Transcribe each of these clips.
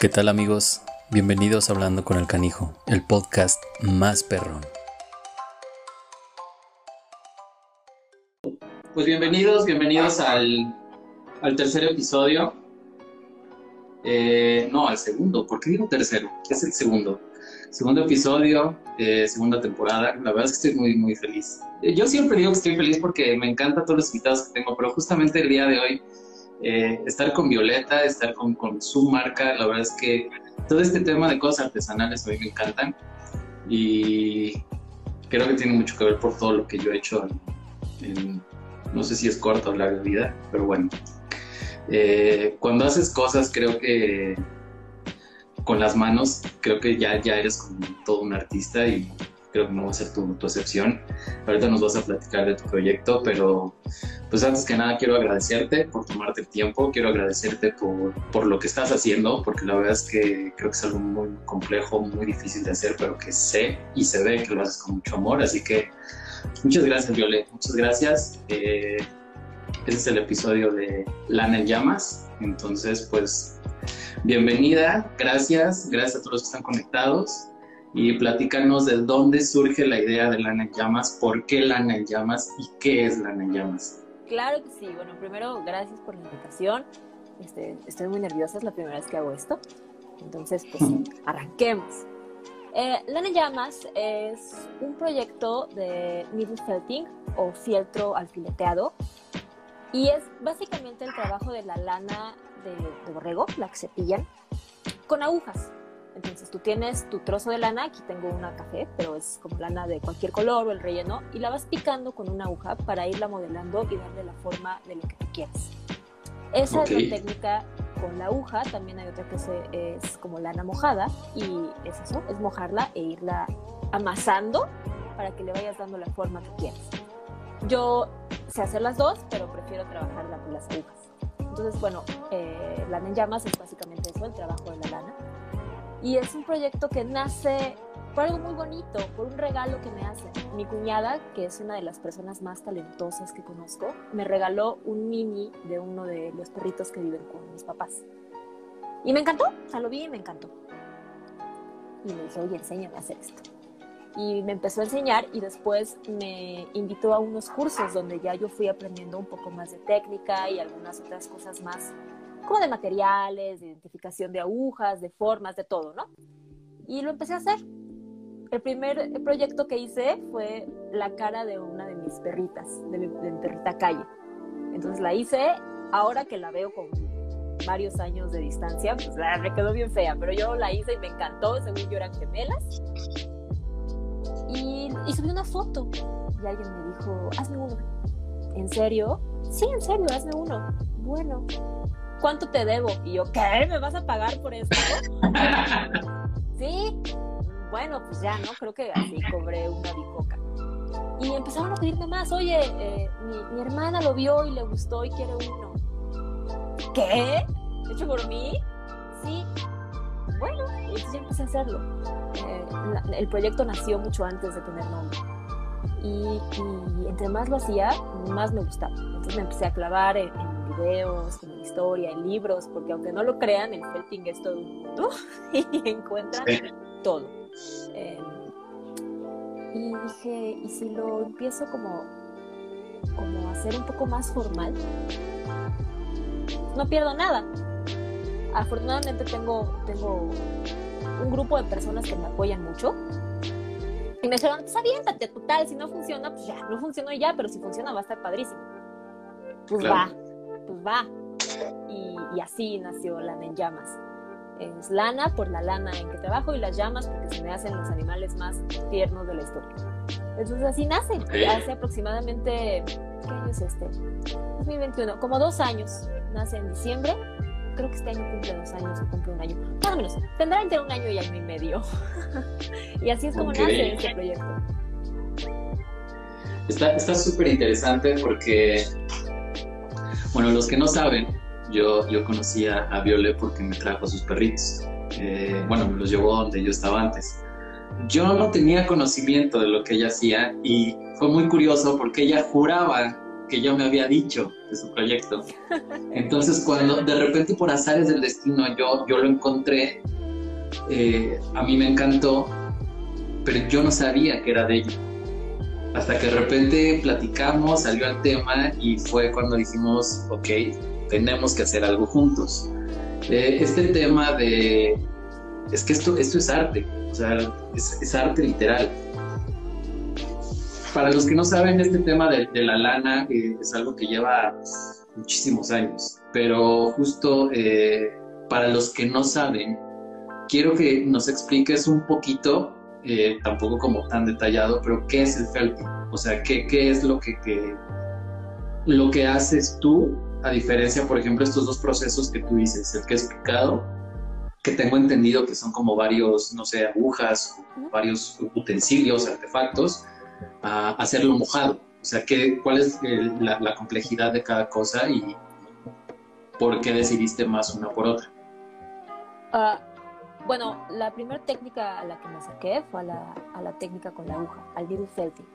¿Qué tal amigos? Bienvenidos a Hablando con el Canijo, el podcast más perrón. Pues bienvenidos, bienvenidos al, al tercer episodio. Eh, no, al segundo, ¿por qué digo tercero? Es el segundo. Segundo episodio, eh, segunda temporada. La verdad es que estoy muy, muy feliz. Eh, yo siempre digo que estoy feliz porque me encantan todos los invitados que tengo, pero justamente el día de hoy eh, estar con Violeta, estar con, su marca, la verdad es que todo este tema de cosas artesanales a mí me encantan y creo que tiene mucho que ver por todo lo que yo he hecho en, no sé si es corta o larga vida, pero bueno. Eh, cuando haces cosas creo que con las manos, creo que ya, ya eres como todo un artista y creo que no va a ser tu, tu, excepción. Ahorita nos vas a platicar de tu proyecto, pero pues antes que nada quiero agradecerte por tomarte el tiempo, quiero agradecerte por, por lo que estás haciendo, porque la verdad es que creo que es algo muy complejo, muy difícil de hacer, pero que sé y se ve que lo haces con mucho amor, así que muchas gracias Violet, muchas gracias. Eh, este es el episodio de Lana en Llamas, entonces pues bienvenida, gracias, gracias a todos los que están conectados y platícanos de dónde surge la idea de Lana en Llamas, por qué Lana en Llamas y qué es Lana en Llamas. Claro que sí. Bueno, primero, gracias por la invitación. Este, estoy muy nerviosa, es la primera vez que hago esto. Entonces, pues, arranquemos. Eh, Lana en Llamas es un proyecto de needle felting o fieltro alfileteado y es básicamente el trabajo de la lana de, de borrego, la que se pillan, con agujas. Entonces tú tienes tu trozo de lana, aquí tengo una café, pero es como lana de cualquier color o el relleno, y la vas picando con una aguja para irla modelando y darle la forma de lo que tú quieras. Esa okay. es la técnica con la aguja, también hay otra que se, es como lana mojada, y es eso, es mojarla e irla amasando para que le vayas dando la forma que quieras. Yo sé hacer las dos, pero prefiero trabajarla con las agujas. Entonces, bueno, eh, lana en llamas es básicamente eso, el trabajo de la lana. Y es un proyecto que nace por algo muy bonito, por un regalo que me hace. Mi cuñada, que es una de las personas más talentosas que conozco, me regaló un mini de uno de los perritos que viven con mis papás. Y me encantó, o sea, lo vi y me encantó. Y le dije, oye, enséñame a hacer esto. Y me empezó a enseñar y después me invitó a unos cursos donde ya yo fui aprendiendo un poco más de técnica y algunas otras cosas más como de materiales, de identificación de agujas, de formas, de todo, ¿no? Y lo empecé a hacer. El primer proyecto que hice fue la cara de una de mis perritas, de mi, de mi perrita calle. Entonces la hice, ahora que la veo con varios años de distancia, pues me quedó bien fea, pero yo la hice y me encantó, según yo eran gemelas. Y, y subí una foto y alguien me dijo, hazme uno. ¿En serio? Sí, en serio, hazme uno. Bueno, ¿cuánto te debo? Y yo, ¿qué? ¿Me vas a pagar por esto? sí, bueno, pues ya, ¿no? Creo que así cobré una bicoca. Y empezaron a pedirme más, oye, eh, mi, mi, hermana lo vio y le gustó y quiere uno. ¿Qué? ¿Hecho por mí? Sí. Bueno, y entonces ya empecé a hacerlo. Eh, la, el proyecto nació mucho antes de tener nombre. Y, y, entre más lo hacía, más me gustaba. Entonces me empecé a clavar en, en videos, en historia, en libros, porque aunque no lo crean, el felting es todo un mundo y encuentran sí. todo. Eh, y dije, ¿y si lo empiezo como, como a hacer un poco más formal? No pierdo nada. Afortunadamente tengo, tengo un grupo de personas que me apoyan mucho. Y me dijeron, pues aviéntate, total, si no funciona, pues ya, no funcionó ya, pero si funciona va a estar padrísimo. Pues claro. va, pues va. Y, y, así nació Lana en Llamas. Es lana por la lana en que trabajo y las llamas porque se me hacen los animales más tiernos de la historia. Entonces así nace. Okay. Hace aproximadamente, ¿qué año es este? 2021, como dos años. Nace en diciembre. Creo que este año cumple dos años o cumple un año. Más o menos. Tendrá entre un año y año y medio. y así es como okay. nace este proyecto. Está súper interesante porque, bueno, los que no saben, yo, yo conocí a, a Viole porque me trajo a sus perritos. Eh, bueno, me los llevó donde yo estaba antes. Yo no tenía conocimiento de lo que ella hacía y fue muy curioso porque ella juraba que ya me había dicho de su proyecto. Entonces, cuando de repente por azares del destino yo, yo lo encontré, eh, a mí me encantó, pero yo no sabía que era de ella. Hasta que de repente platicamos, salió el tema y fue cuando dijimos, ok, tenemos que hacer algo juntos. Eh, este tema de, es que esto, esto es arte, o sea, es, arte literal. Para los que no saben, este tema de, la lana eh, es algo que lleva muchísimos años, pero justo eh, para los que no saben, quiero que nos expliques un poquito eh, tampoco como tan detallado, pero ¿qué es el felting? O sea, ¿qué, qué es lo que, lo que haces tú, a diferencia, por ejemplo, estos dos procesos que tú dices, el que es picado, que tengo entendido que son como varios, no sé, agujas, varios utensilios, artefactos, a hacerlo mojado. O sea, ¿qué, ¿cuál es la, complejidad de cada cosa y por qué decidiste más una por otra? Ah, bueno, la primera técnica a la que me acerqué fue a la, a la técnica con la aguja, al needle felting.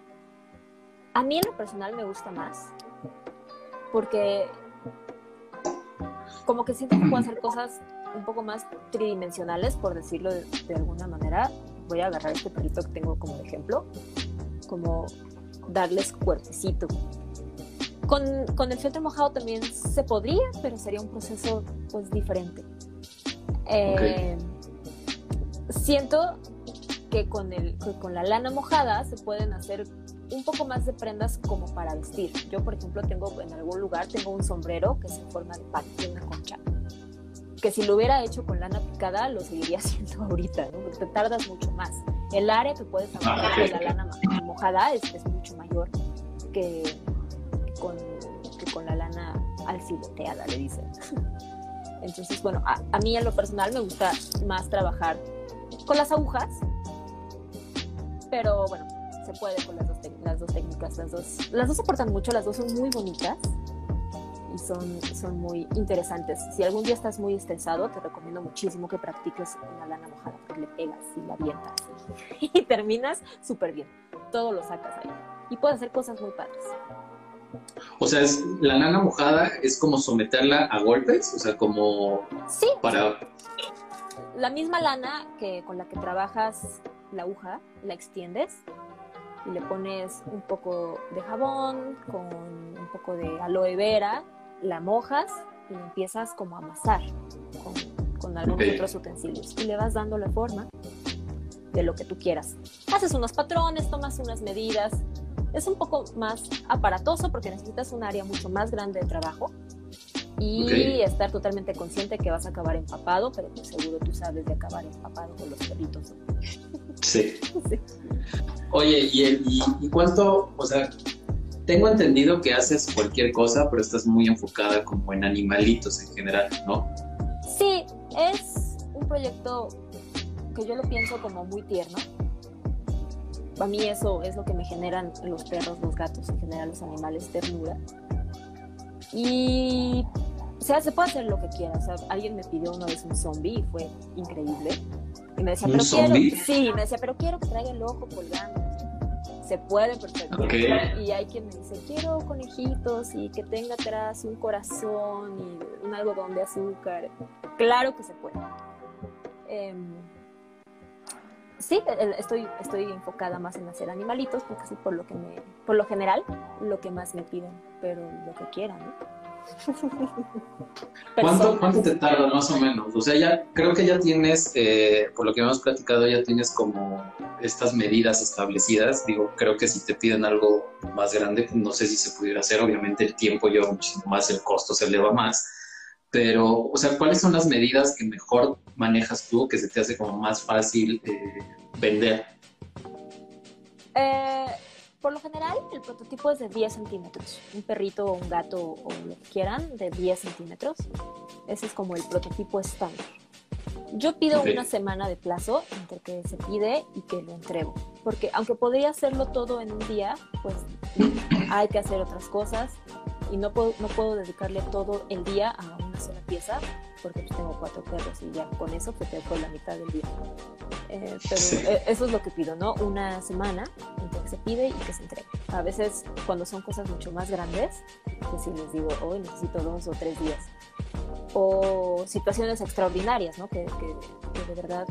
A mí en lo personal me gusta más porque como que siento que puedo hacer cosas un poco más tridimensionales, por decirlo de, alguna manera. Voy a agarrar este perrito que tengo como ejemplo, como darles cuerpecito. Con, con el feltro mojado también se podría, pero sería un proceso pues diferente. Eh, siento que con, el, con la lana mojada se pueden hacer un poco más de prendas como para vestir. Yo, por ejemplo, tengo en algún lugar tengo un sombrero que es en forma de una concha. Que si lo hubiera hecho con lana picada, lo seguiría haciendo ahorita, ¿no? Porque te tardas mucho más. El área que puedes agarrar ah, con la lana mojada es, es mucho mayor que, con, que con la lana alfileteada, le dicen. Entonces, bueno, a, a mí en lo personal me gusta más trabajar con las agujas, pero bueno, se puede con las dos, las dos técnicas, las dos, las dos aportan mucho, las dos son muy bonitas y son, son muy interesantes. Si algún día estás muy estresado, te recomiendo muchísimo que practiques una lana mojada, porque le pegas y la avientas y, terminas súper bien. Todo lo sacas ahí y puedes hacer cosas muy padres. O sea, es, la lana mojada es como someterla a golpes, o sea, como sí, para la misma lana que con la que trabajas la aguja, la extiendes y le pones un poco de jabón con un poco de aloe vera, la mojas y empiezas como a amasar con, con algunos otros utensilios y le vas dando la forma de lo que tú quieras. Haces unos patrones, tomas unas medidas. Es un poco más aparatoso porque necesitas un área mucho más grande de trabajo y estar totalmente consciente que vas a acabar empapado, pero pues seguro tú sabes de acabar empapado con los perritos. Sí. Oye, ¿y, el, y, cuánto, o sea, tengo entendido que haces cualquier cosa, pero estás muy enfocada como en animalitos en general, ¿no? Sí, es un proyecto que yo lo pienso como muy tierno. Para mí eso es lo que me generan los perros, los gatos, en general los animales, ternura. Y sea, se puede hacer lo que quiera. O sea, alguien me pidió una vez un zombie y fue increíble. Y me decía, pero quiero, sí, me decía, pero quiero que traiga el ojo colgando. Se puede perfecto. Y hay quien me dice, quiero conejitos y que tenga atrás un corazón y un algodón de azúcar. Claro que se puede. Em, sí, estoy, estoy enfocada más en hacer animalitos porque sí, por lo que me, por lo general, lo que más me piden, pero lo que quieran, ¿no? ¿Cuánto, ¿Cuánto te tarda más o menos? O sea, ya creo que ya tienes, eh, por lo que hemos platicado, ya tienes como estas medidas establecidas. Digo, creo que si te piden algo más grande, no sé si se pudiera hacer. Obviamente el tiempo lleva muchísimo más, el costo se eleva más. Pero, o sea, ¿cuáles son las medidas que mejor manejas tú, que se te hace como más fácil eh, vender? Eh por lo general, el prototipo es de 10 centímetros. Un perrito o un gato o lo que quieran, de 10 centímetros. Ese es como el prototipo estándar. Yo pido una semana de plazo entre que se pide y que lo entrego. Porque aunque podría hacerlo todo en un día, pues hay que hacer otras cosas y no puedo, no puedo dedicarle todo el día a una sola pieza porque pues, tengo cuatro perros y ya con eso pues tengo la mitad del día. Eh, pero eh, eso es lo que pido, ¿no? Una semana entre que se pide y que se entrega. A veces cuando son cosas mucho más grandes, pues sí les digo, hoy necesito dos o tres días. O situaciones extraordinarias, ¿no? Que, que, de verdad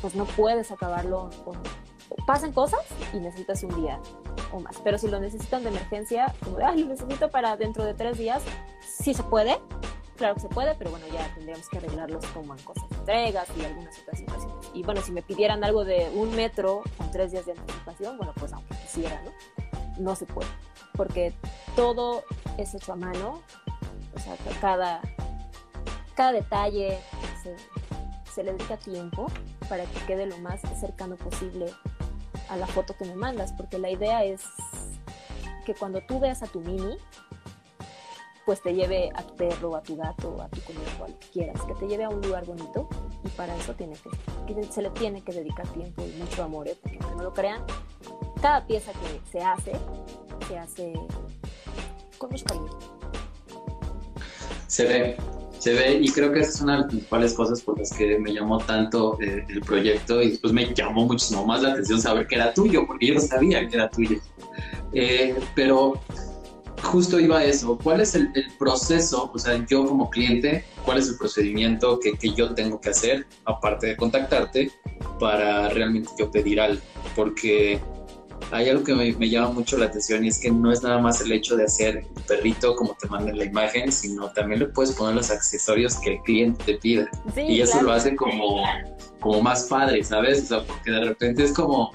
pues no puedes acabarlo. Pasan cosas y necesitas un día o más. Pero si lo necesitan de emergencia, como de, lo necesito para dentro de tres días, sí se puede, claro que se puede, pero bueno, ya tendríamos que arreglarlos como en cosas de entregas y algunas otras situaciones. Y bueno, si me pidieran algo de un metro con tres días de anticipación, bueno, pues aunque quisiera, ¿no? No se puede, porque todo es hecho a mano, o sea, cada, cada detalle se, se le dedica tiempo para que quede lo más cercano posible a la foto que me mandas, porque la idea es que cuando tú veas a tu mini, pues te lleve a tu perro, a tu gato, a tu conejo, a lo que quieras, que te lleve a un lugar bonito y para eso tiene que, se le tiene que dedicar tiempo y mucho amor, ¿eh? porque aunque no lo crean, cada pieza que se hace, se hace con mucho cariño. Se ve, se ve y creo que esa es una de las principales cosas por las que me llamó tanto eh, el proyecto y después me llamó muchísimo más la atención saber que era tuyo, porque yo no sabía que era tuyo. Eh, pero justo iba a eso. ¿Cuál es el, proceso? O sea, yo como cliente, ¿cuál es el procedimiento que, que, yo tengo que hacer, aparte de contactarte, para realmente yo pedir algo? Porque hay algo que me, llama mucho la atención y es que no es nada más el hecho de hacer el perrito como te manda la imagen, sino también le puedes poner los accesorios que el cliente te pide. y eso lo hace como, como más padre, ¿sabes? O sea, porque de repente es como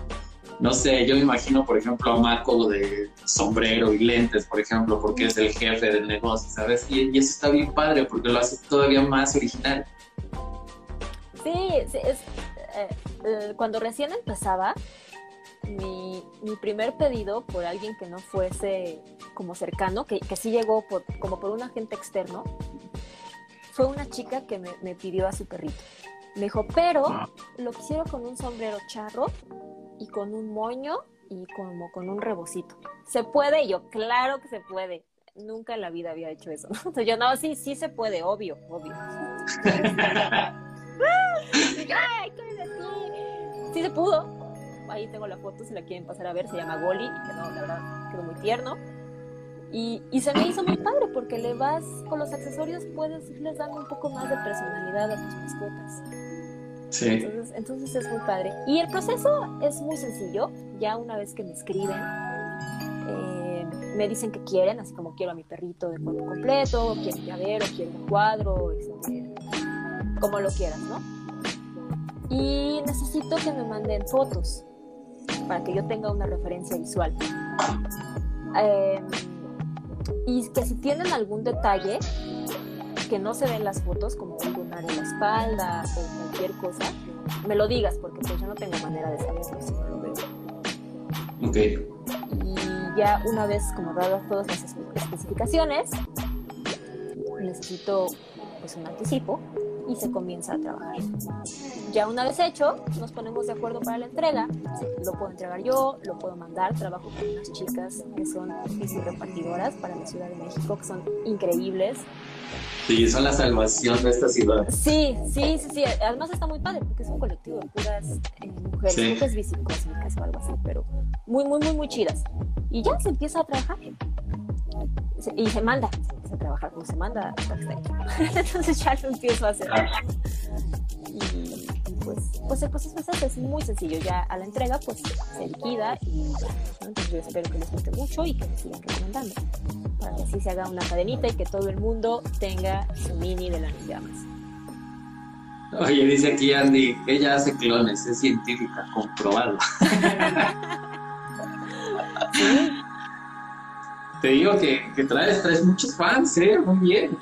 no sé, yo me imagino, por ejemplo, a Marco de sombrero y lentes, por ejemplo, porque es el jefe del negocio, ¿sabes? Y, eso está bien padre porque lo hace todavía más original. Sí, sí es, eh, eh, cuando recién empezaba, mi, primer pedido por alguien que no fuese como cercano, que, que sí llegó por, como por un agente externo, fue una chica que me, me pidió a su perrito. Me dijo, pero ah. lo quisiera con un sombrero charro y con un moño y como con un rebocito. ¿Se puede? Y yo, claro que se puede. Nunca en la vida había hecho eso. Entonces yo, no, sí, sí se puede, obvio, obvio. sí se pudo. Ahí tengo la foto, si la quieren pasar a ver, se llama Goli y quedó, la verdad, quedó muy tierno. Y, y, se me hizo muy padre porque le vas con los accesorios, puedes irles dando un poco más de personalidad a tus mascotas. Entonces, es muy padre. Y el proceso es muy sencillo. Ya una vez que me escriben, eh, me dicen que quieren, así como quiero a mi perrito de cuerpo completo, quiero llavero, quiero un cuadro, este, como lo quieras, ¿no? Y necesito que me manden fotos para que yo tenga una referencia visual. Em, y que si tienen algún detalle que no se ve en las fotos, como un lunar en la espalda o cualquier cosa, me lo digas, porque pues yo no tengo manera de saberlo si no lo veo. Ok. Y ya una vez como dadas todas las especificaciones, necesito pues un anticipo y se comienza a trabajar. Ya una vez hecho, nos ponemos de acuerdo para la entrega. Lo puedo entregar yo, lo puedo mandar. Trabajo con unas chicas que son repartidoras para la Ciudad de México, que son increíbles. Sí, son la salvación de esta ciudad. Sí, sí, sí, sí. Además está muy padre porque es un colectivo de puras eh, mujeres, sí. mujeres bicicósmicas o algo así, pero muy, muy, muy, muy chidas. Y ya se empieza a trabajar. Y se manda, se empieza a trabajar como se manda Entonces ya lo empiezo a hacer. Ah. Y, pues, pues el proceso es muy sencillo. Ya a la entrega, pues se liquida y entonces yo espero que les guste mucho y que me sigan recomendando para que así se haga una cadenita y que todo el mundo tenga su mini de las llamas. Oye, dice aquí Andy, ella hace clones, es científica, comprobado. Te digo que, que, traes, traes muchos fans, ¿eh? Muy bien.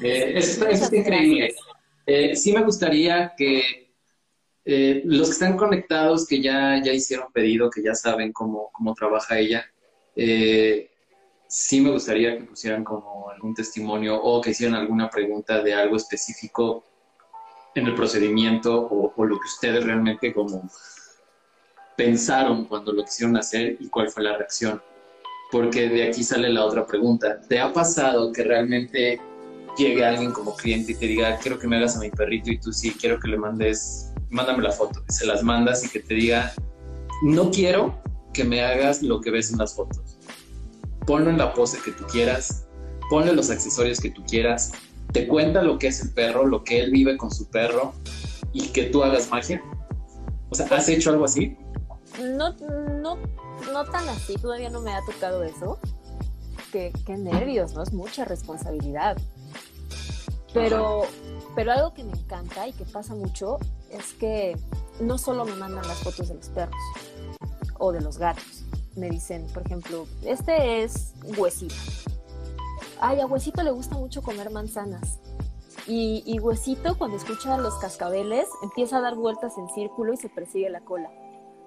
Eh, eso, está increíble. Eh, sí me gustaría que eh, los que están conectados, que ya, ya hicieron pedido, que ya saben cómo, cómo trabaja ella, eh, sí me gustaría que pusieran como algún testimonio o que hicieran alguna pregunta de algo específico en el procedimiento o, lo que ustedes realmente como pensaron cuando lo quisieron hacer y cuál fue la reacción. Porque de aquí sale la otra pregunta. ¿Te ha pasado que realmente llegue alguien como cliente y te diga, quiero que me hagas a mi perrito y tú sí, quiero que le mandes, mándame la foto, que se las mandas y que te diga, no quiero que me hagas lo que ves en las fotos. Ponlo en la pose que tú quieras, ponle los accesorios que tú quieras, te cuenta lo que es el perro, lo que él vive con su perro y que tú hagas magia. O sea, ¿has hecho algo así? No, no, no tan así, todavía no me ha tocado eso. Qué, qué nervios, ¿no? Es mucha responsabilidad. Pero, pero algo que me encanta y que pasa mucho es que no solo me mandan las fotos de los perros o de los gatos. Me dicen, por ejemplo, este es Huesito. Ay, a Huesito le gusta mucho comer manzanas. Y, y Huesito, cuando escucha los cascabeles, empieza a dar vueltas en círculo y se persigue la cola.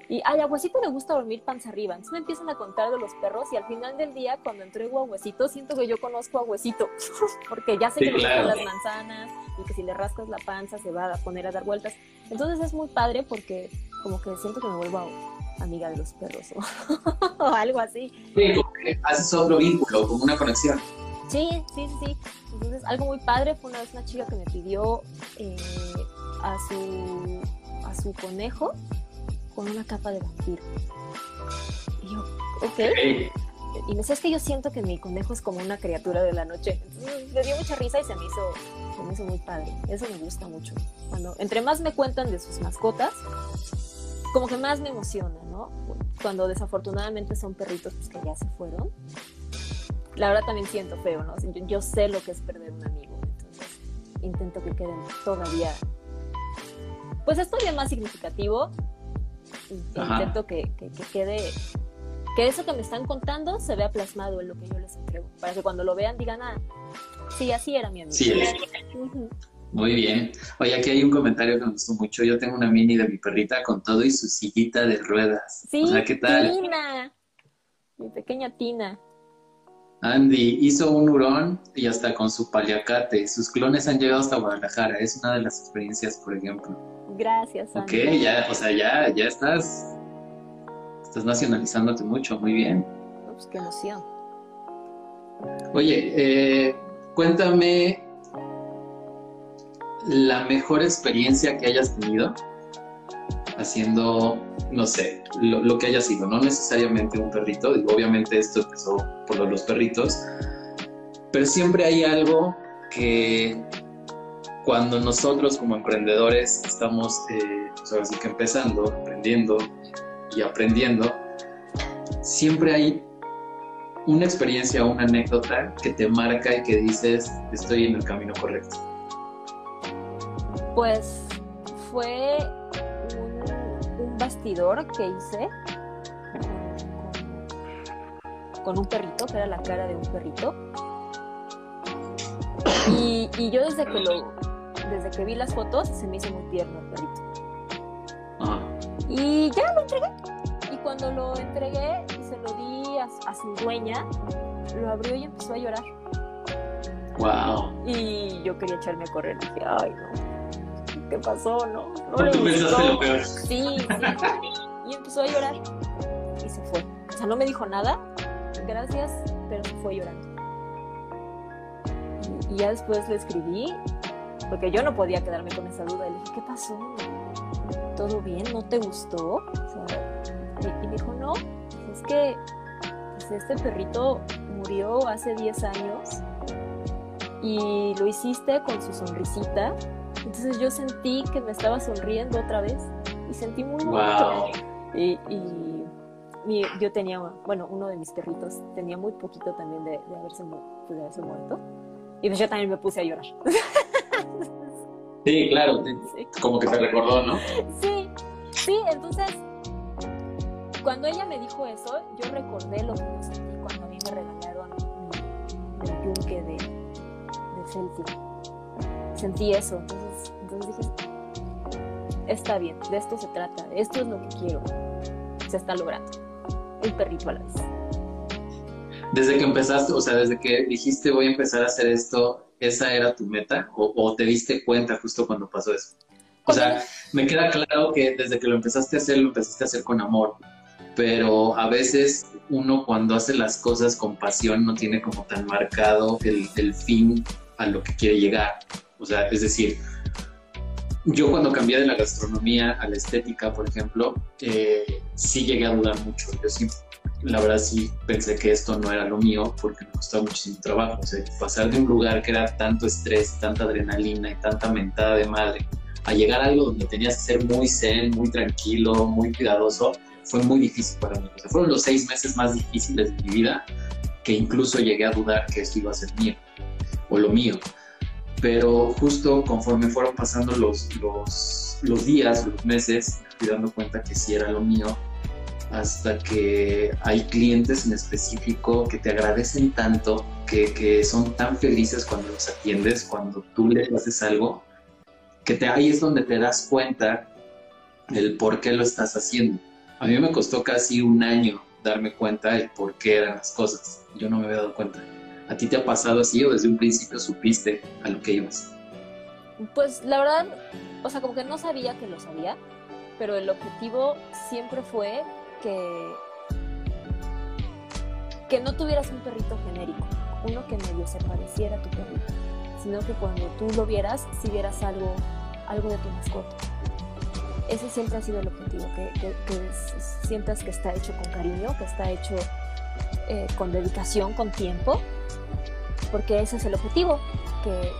Y ay, a Huesito le gusta dormir panza arriba. Entonces me empiezan a contar de los perros y al final del día, cuando entrego a Huesito, siento que yo conozco a Huesito. Porque ya sé Sí, que le gustan las manzanas y que si le rascas la panza se va a poner a dar vueltas. Entonces es muy padre porque como que siento que me vuelvo a- amiga de los perros o, o algo así. Sí, como que haces otro vínculo, como una conexión. Sí, sí, sí, sí. Entonces, algo muy padre fue una vez una chica que me pidió eh, a, su, a su conejo con una capa de vampiro. Y yo, ok. Y me decía, es que yo siento que mi conejo es como una criatura de la noche. Entonces, me dio mucha risa y se me hizo, se me hizo muy padre. Eso me gusta mucho. Cuando, entre más me cuentan de sus mascotas, como que más me emociona, ¿no? Cuando desafortunadamente son perritos pues, que ya se fueron. La verdad también siento feo, ¿no? Yo, yo sé lo que es perder un amigo. Entonces, intento que queden todavía... Pues es todavía más significativo. Y Ajá. intento que, que- que quede que eso que me están contando se vea plasmado en lo que yo les entrego, para que cuando lo vean digan, ah, sí, así era mi amigo. Sí, es. Ujú. Muy bien. Oye, aquí hay un comentario que me gustó mucho. Yo tengo una mini de mi perrita con todo y su sillita de ruedas. Sí, O sea, ¿qué tal? Tina, mi pequeña Tina. Andy hizo un hurón y hasta con su paliacate. Sus clones han llegado hasta Guadalajara. Es una de las experiencias, por ejemplo. Gracias, Ok, ya, o sea, ya, ya estás, estás nacionalizándote mucho. Muy bien. Ups, qué emoción. Oye, eh, cuéntame la mejor experiencia que hayas tenido haciendo, no sé, lo, lo que haya sido, no necesariamente un perrito, digo, obviamente esto empezó por los perritos, pero siempre hay algo que cuando nosotros como emprendedores estamos, eh, pues que empezando, aprendiendo y aprendiendo, siempre hay una experiencia o una anécdota que te marca y que dices, estoy en el camino correcto. Pues fue un, bastidor que hice con, un perrito, que era la cara de un perrito. Y yo desde que lo, desde que vi las fotos, se me hizo muy tierno el perrito. Ajá. Y ya lo entregué. Y cuando lo entregué y se lo di a, a su dueña, lo abrió y empezó a llorar. Wow. Y yo quería echarme a correr. Dije, ay, no. ¿Qué pasó? No, no le gustó. lo peor. Sí, sí. Y empezó a llorar. Y se fue. O sea, no me dijo nada. Gracias, pero se fue llorando. Y, y ya después le escribí, porque yo no podía quedarme con esa duda. Y le dije, ¿qué pasó? ¿Todo bien? ¿No te gustó? O sea, y, y me dijo, no, es que pues, este perrito murió hace 10 años y lo hiciste con su sonrisita. Entonces yo sentí que me estaba sonriendo otra vez y sentí muy. Wow. Y, y mi- yo tenía, bueno, uno de mis perritos tenía muy poquito también de, de haberse, pues, de haberse muerto. Y pues yo también me puse a llorar. Sí, claro. Sí. Como que te recordó, ¿no? Sí, sí, entonces, cuando ella me dijo eso, yo recordé lo que yo sentí cuando a mí me regalaron mi, mi yunque de, de Feltia. Sentí eso, entonces, entonces dije, está bien, de esto se trata, esto es lo que quiero, se está logrando, un perrito a la vez. Desde que empezaste, o sea, desde que dijiste voy a empezar a hacer esto, ¿esa era tu meta? ¿O, o te diste cuenta justo cuando pasó eso? O sea, me queda claro que desde que lo empezaste a hacer, lo empezaste a hacer con amor, pero a veces uno cuando hace las cosas con pasión no tiene como tan marcado el, el fin a lo que quiere llegar. O sea, es decir, yo cuando cambié de la gastronomía a la estética, por ejemplo, eh, sí llegué a dudar mucho. Yo sí, la verdad sí pensé que esto no era lo mío porque me costaba muchísimo trabajo. O sea, pasar de un lugar que era tanto estrés, tanta adrenalina y tanta mentada de madre, a llegar a algo donde tenías que ser muy zen, muy tranquilo, muy cuidadoso, fue muy difícil para mí. O sea, fueron los seis meses más difíciles de mi vida que incluso llegué a dudar que esto iba a ser mío o lo mío pero justo conforme fueron pasando los, los, los días, los meses, me fui dando cuenta que sí era lo mío, hasta que hay clientes en específico que te agradecen tanto, que, que son tan felices cuando los atiendes, cuando tú les haces algo, que te, ahí es donde te das cuenta del por qué lo estás haciendo. A mí me costó casi un año darme cuenta del por qué eran las cosas. Yo no me había dado cuenta. ¿A ti te ha pasado así o desde un principio supiste a lo que ibas? Pues la verdad, o sea, como que no sabía que lo sabía, pero el objetivo siempre fue que, que no tuvieras un perrito genérico, uno que medio se pareciera a tu perrito, sino que cuando tú lo vieras, si vieras algo, algo de tu mascota. Ese siempre ha sido el objetivo, que, que, que sientas que está hecho con cariño, que está hecho eh, con dedicación, con tiempo, porque ese es el objetivo, que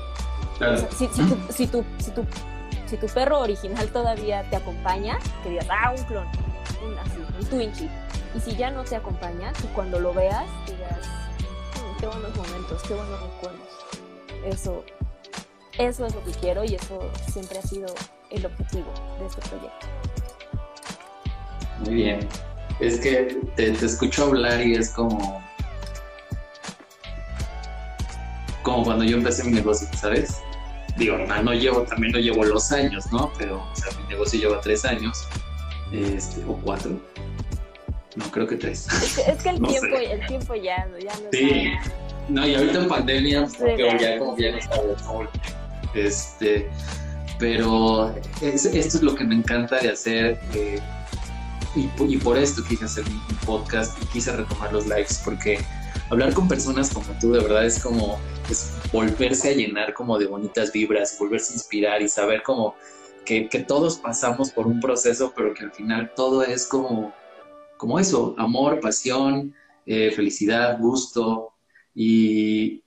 si, si, tu, si, tu, si, tu, si, tu, perro original todavía te acompaña, que digas, ah, un clon, un así, un Twinchie, y si ya no te acompaña, que cuando lo veas digas, mm, qué buenos momentos, qué buenos recuerdos. Eso, eso es lo que quiero y eso siempre ha sido el objetivo de este proyecto. Muy bien. Es que te, escucho hablar y es como como cuando yo empecé mi negocio, ¿sabes? Digo, no, llevo, también no llevo los años, ¿no? Pero, mi negocio lleva tres años, este, o cuatro. No, creo que tres. Es que, el, tiempo, el tiempo ya, ya no Sí, no, y ahorita en pandemia, sí, ya, como ya no Este, pero esto es lo que me encanta de hacer. Eh, y, y, por esto quise hacer un podcast y quise retomar los lives, porque hablar con personas como tú de verdad es como es volverse a llenar como de bonitas vibras, volverse a inspirar y saber como que, que, todos pasamos por un proceso, pero que al final todo es como, como eso, amor, pasión, eh, felicidad, gusto y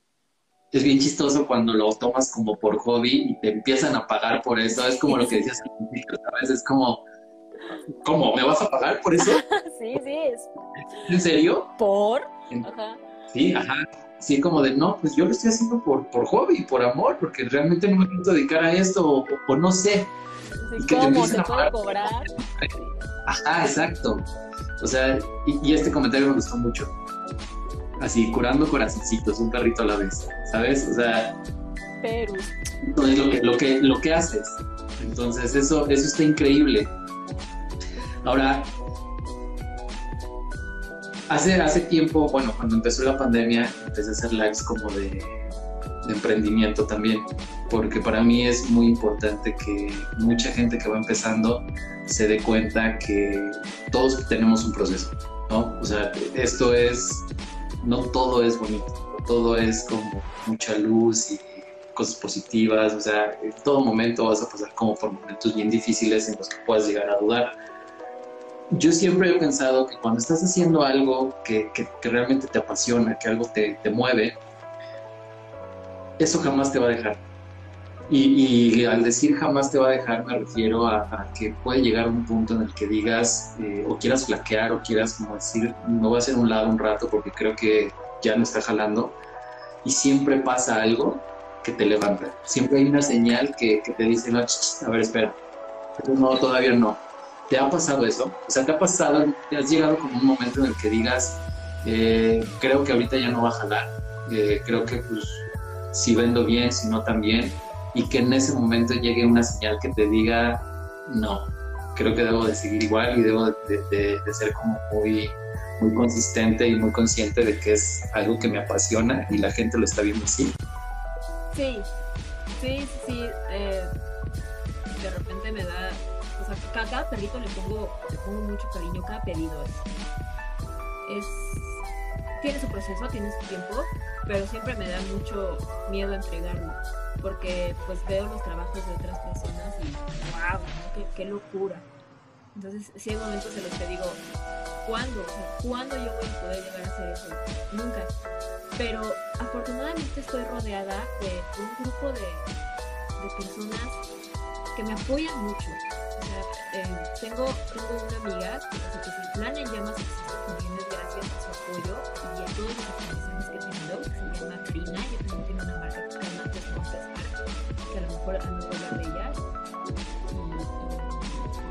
es bien chistoso cuando lo tomas como por hobby y te empiezan a pagar por eso, es como lo que decías ¿sabes? Es como, ¿cómo? ¿Me vas a pagar por eso? sí, sí. Es... ¿En serio? ¿Por? Ajá. Sí, ajá. Sí, como de, no, pues yo lo estoy haciendo por, por hobby, por amor, porque realmente no me quiero dedicar a esto, o, no sé. y que ¿Cómo? ¿Te, puedo cobrar? Ajá, exacto. O sea, y, este comentario me gustó mucho. Así, curando corazoncitos, un perrito a la vez, ¿sabes? O sea... Pero... Es lo que, lo que, lo que haces. Entonces, eso, eso está increíble. Ahora, Hace, hace tiempo, bueno, cuando empezó la pandemia, empecé a hacer lives como de, de emprendimiento también, porque para mí es muy importante que mucha gente que va empezando se dé cuenta que todos tenemos un proceso, ¿no? O sea, esto es, no todo es bonito, todo es como mucha luz y cosas positivas, o sea, en todo momento vas a pasar como por momentos bien difíciles en los que puedas llegar a dudar yo siempre he pensado que cuando estás haciendo algo que, realmente te apasiona, que algo te, mueve, eso jamás te va a dejar. Y, y, al decir jamás te va a dejar, me refiero a, que puede llegar un punto en el que digas eh, o quieras flaquear o quieras como decir, me voy a hacer un lado un rato porque creo que ya no está jalando. Y siempre pasa algo que te levanta. Siempre hay una señal que, que te dice, no, a ver, espera. Pero no, todavía no ¿Te ha pasado eso? O sea, ¿te ha pasado, te has llegado como un momento en el que digas, eh, creo que ahorita ya no va a jalar, eh, creo que pues si vendo bien, si no también, y que en ese momento llegue una señal que te diga, no, creo que debo de seguir igual y debo de, ser como muy, muy consistente y muy consciente de que es algo que me apasiona y la gente lo está viendo así. Sí, sí, sí, eh, de repente me da cada, perrito le pongo, le pongo mucho cariño, cada pedido es, tiene su proceso, tiene su tiempo, pero siempre me da mucho miedo entregarlo, porque pues veo los trabajos de otras personas y wow, qué, locura. Entonces, si hay momentos en los que digo, ¿cuándo? O ¿cuándo yo voy a poder llegar a hacer eso? Nunca. Pero afortunadamente estoy rodeada de un grupo de, de personas que me apoyan mucho. O sea, eh, tengo, tengo una amiga que, que si Plan en Llamas también gracias a su apoyo y a todas las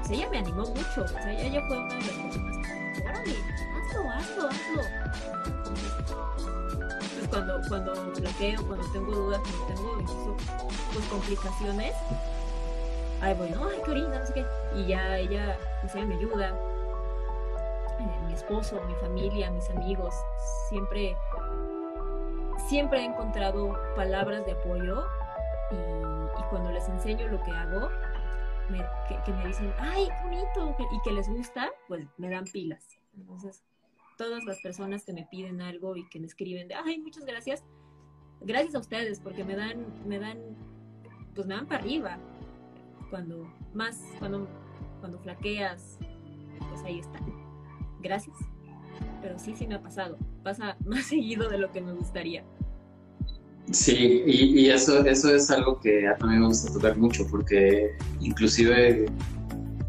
pues ella me animó mucho, o sea, ella fue una de las personas que me hazlo, hazlo, hazlo. Pues cuando, cuando flaqueo, cuando tengo dudas, cuando tengo incluso pues, complicaciones, ahí voy, no, ay, Karina, no sé qué. Y ya ella, pues ella me ayuda. Eh, mi esposo, mi familia, mis amigos, siempre, siempre he encontrado palabras de apoyo y cuando les enseño lo que hago, me, que, que, me dicen, ay, qué bonito, y que les gusta, pues me dan pilas. Entonces, todas las personas que me piden algo y que me escriben de, ay, muchas gracias, gracias a ustedes, porque me dan, me dan, pues me dan para arriba cuando más, cuando, cuando flaqueas, pues ahí está. Gracias. Pero sí, sí me ha pasado. Pasa más seguido de lo que me gustaría. Sí, y, eso, eso es algo que a mí me gusta tocar mucho, porque inclusive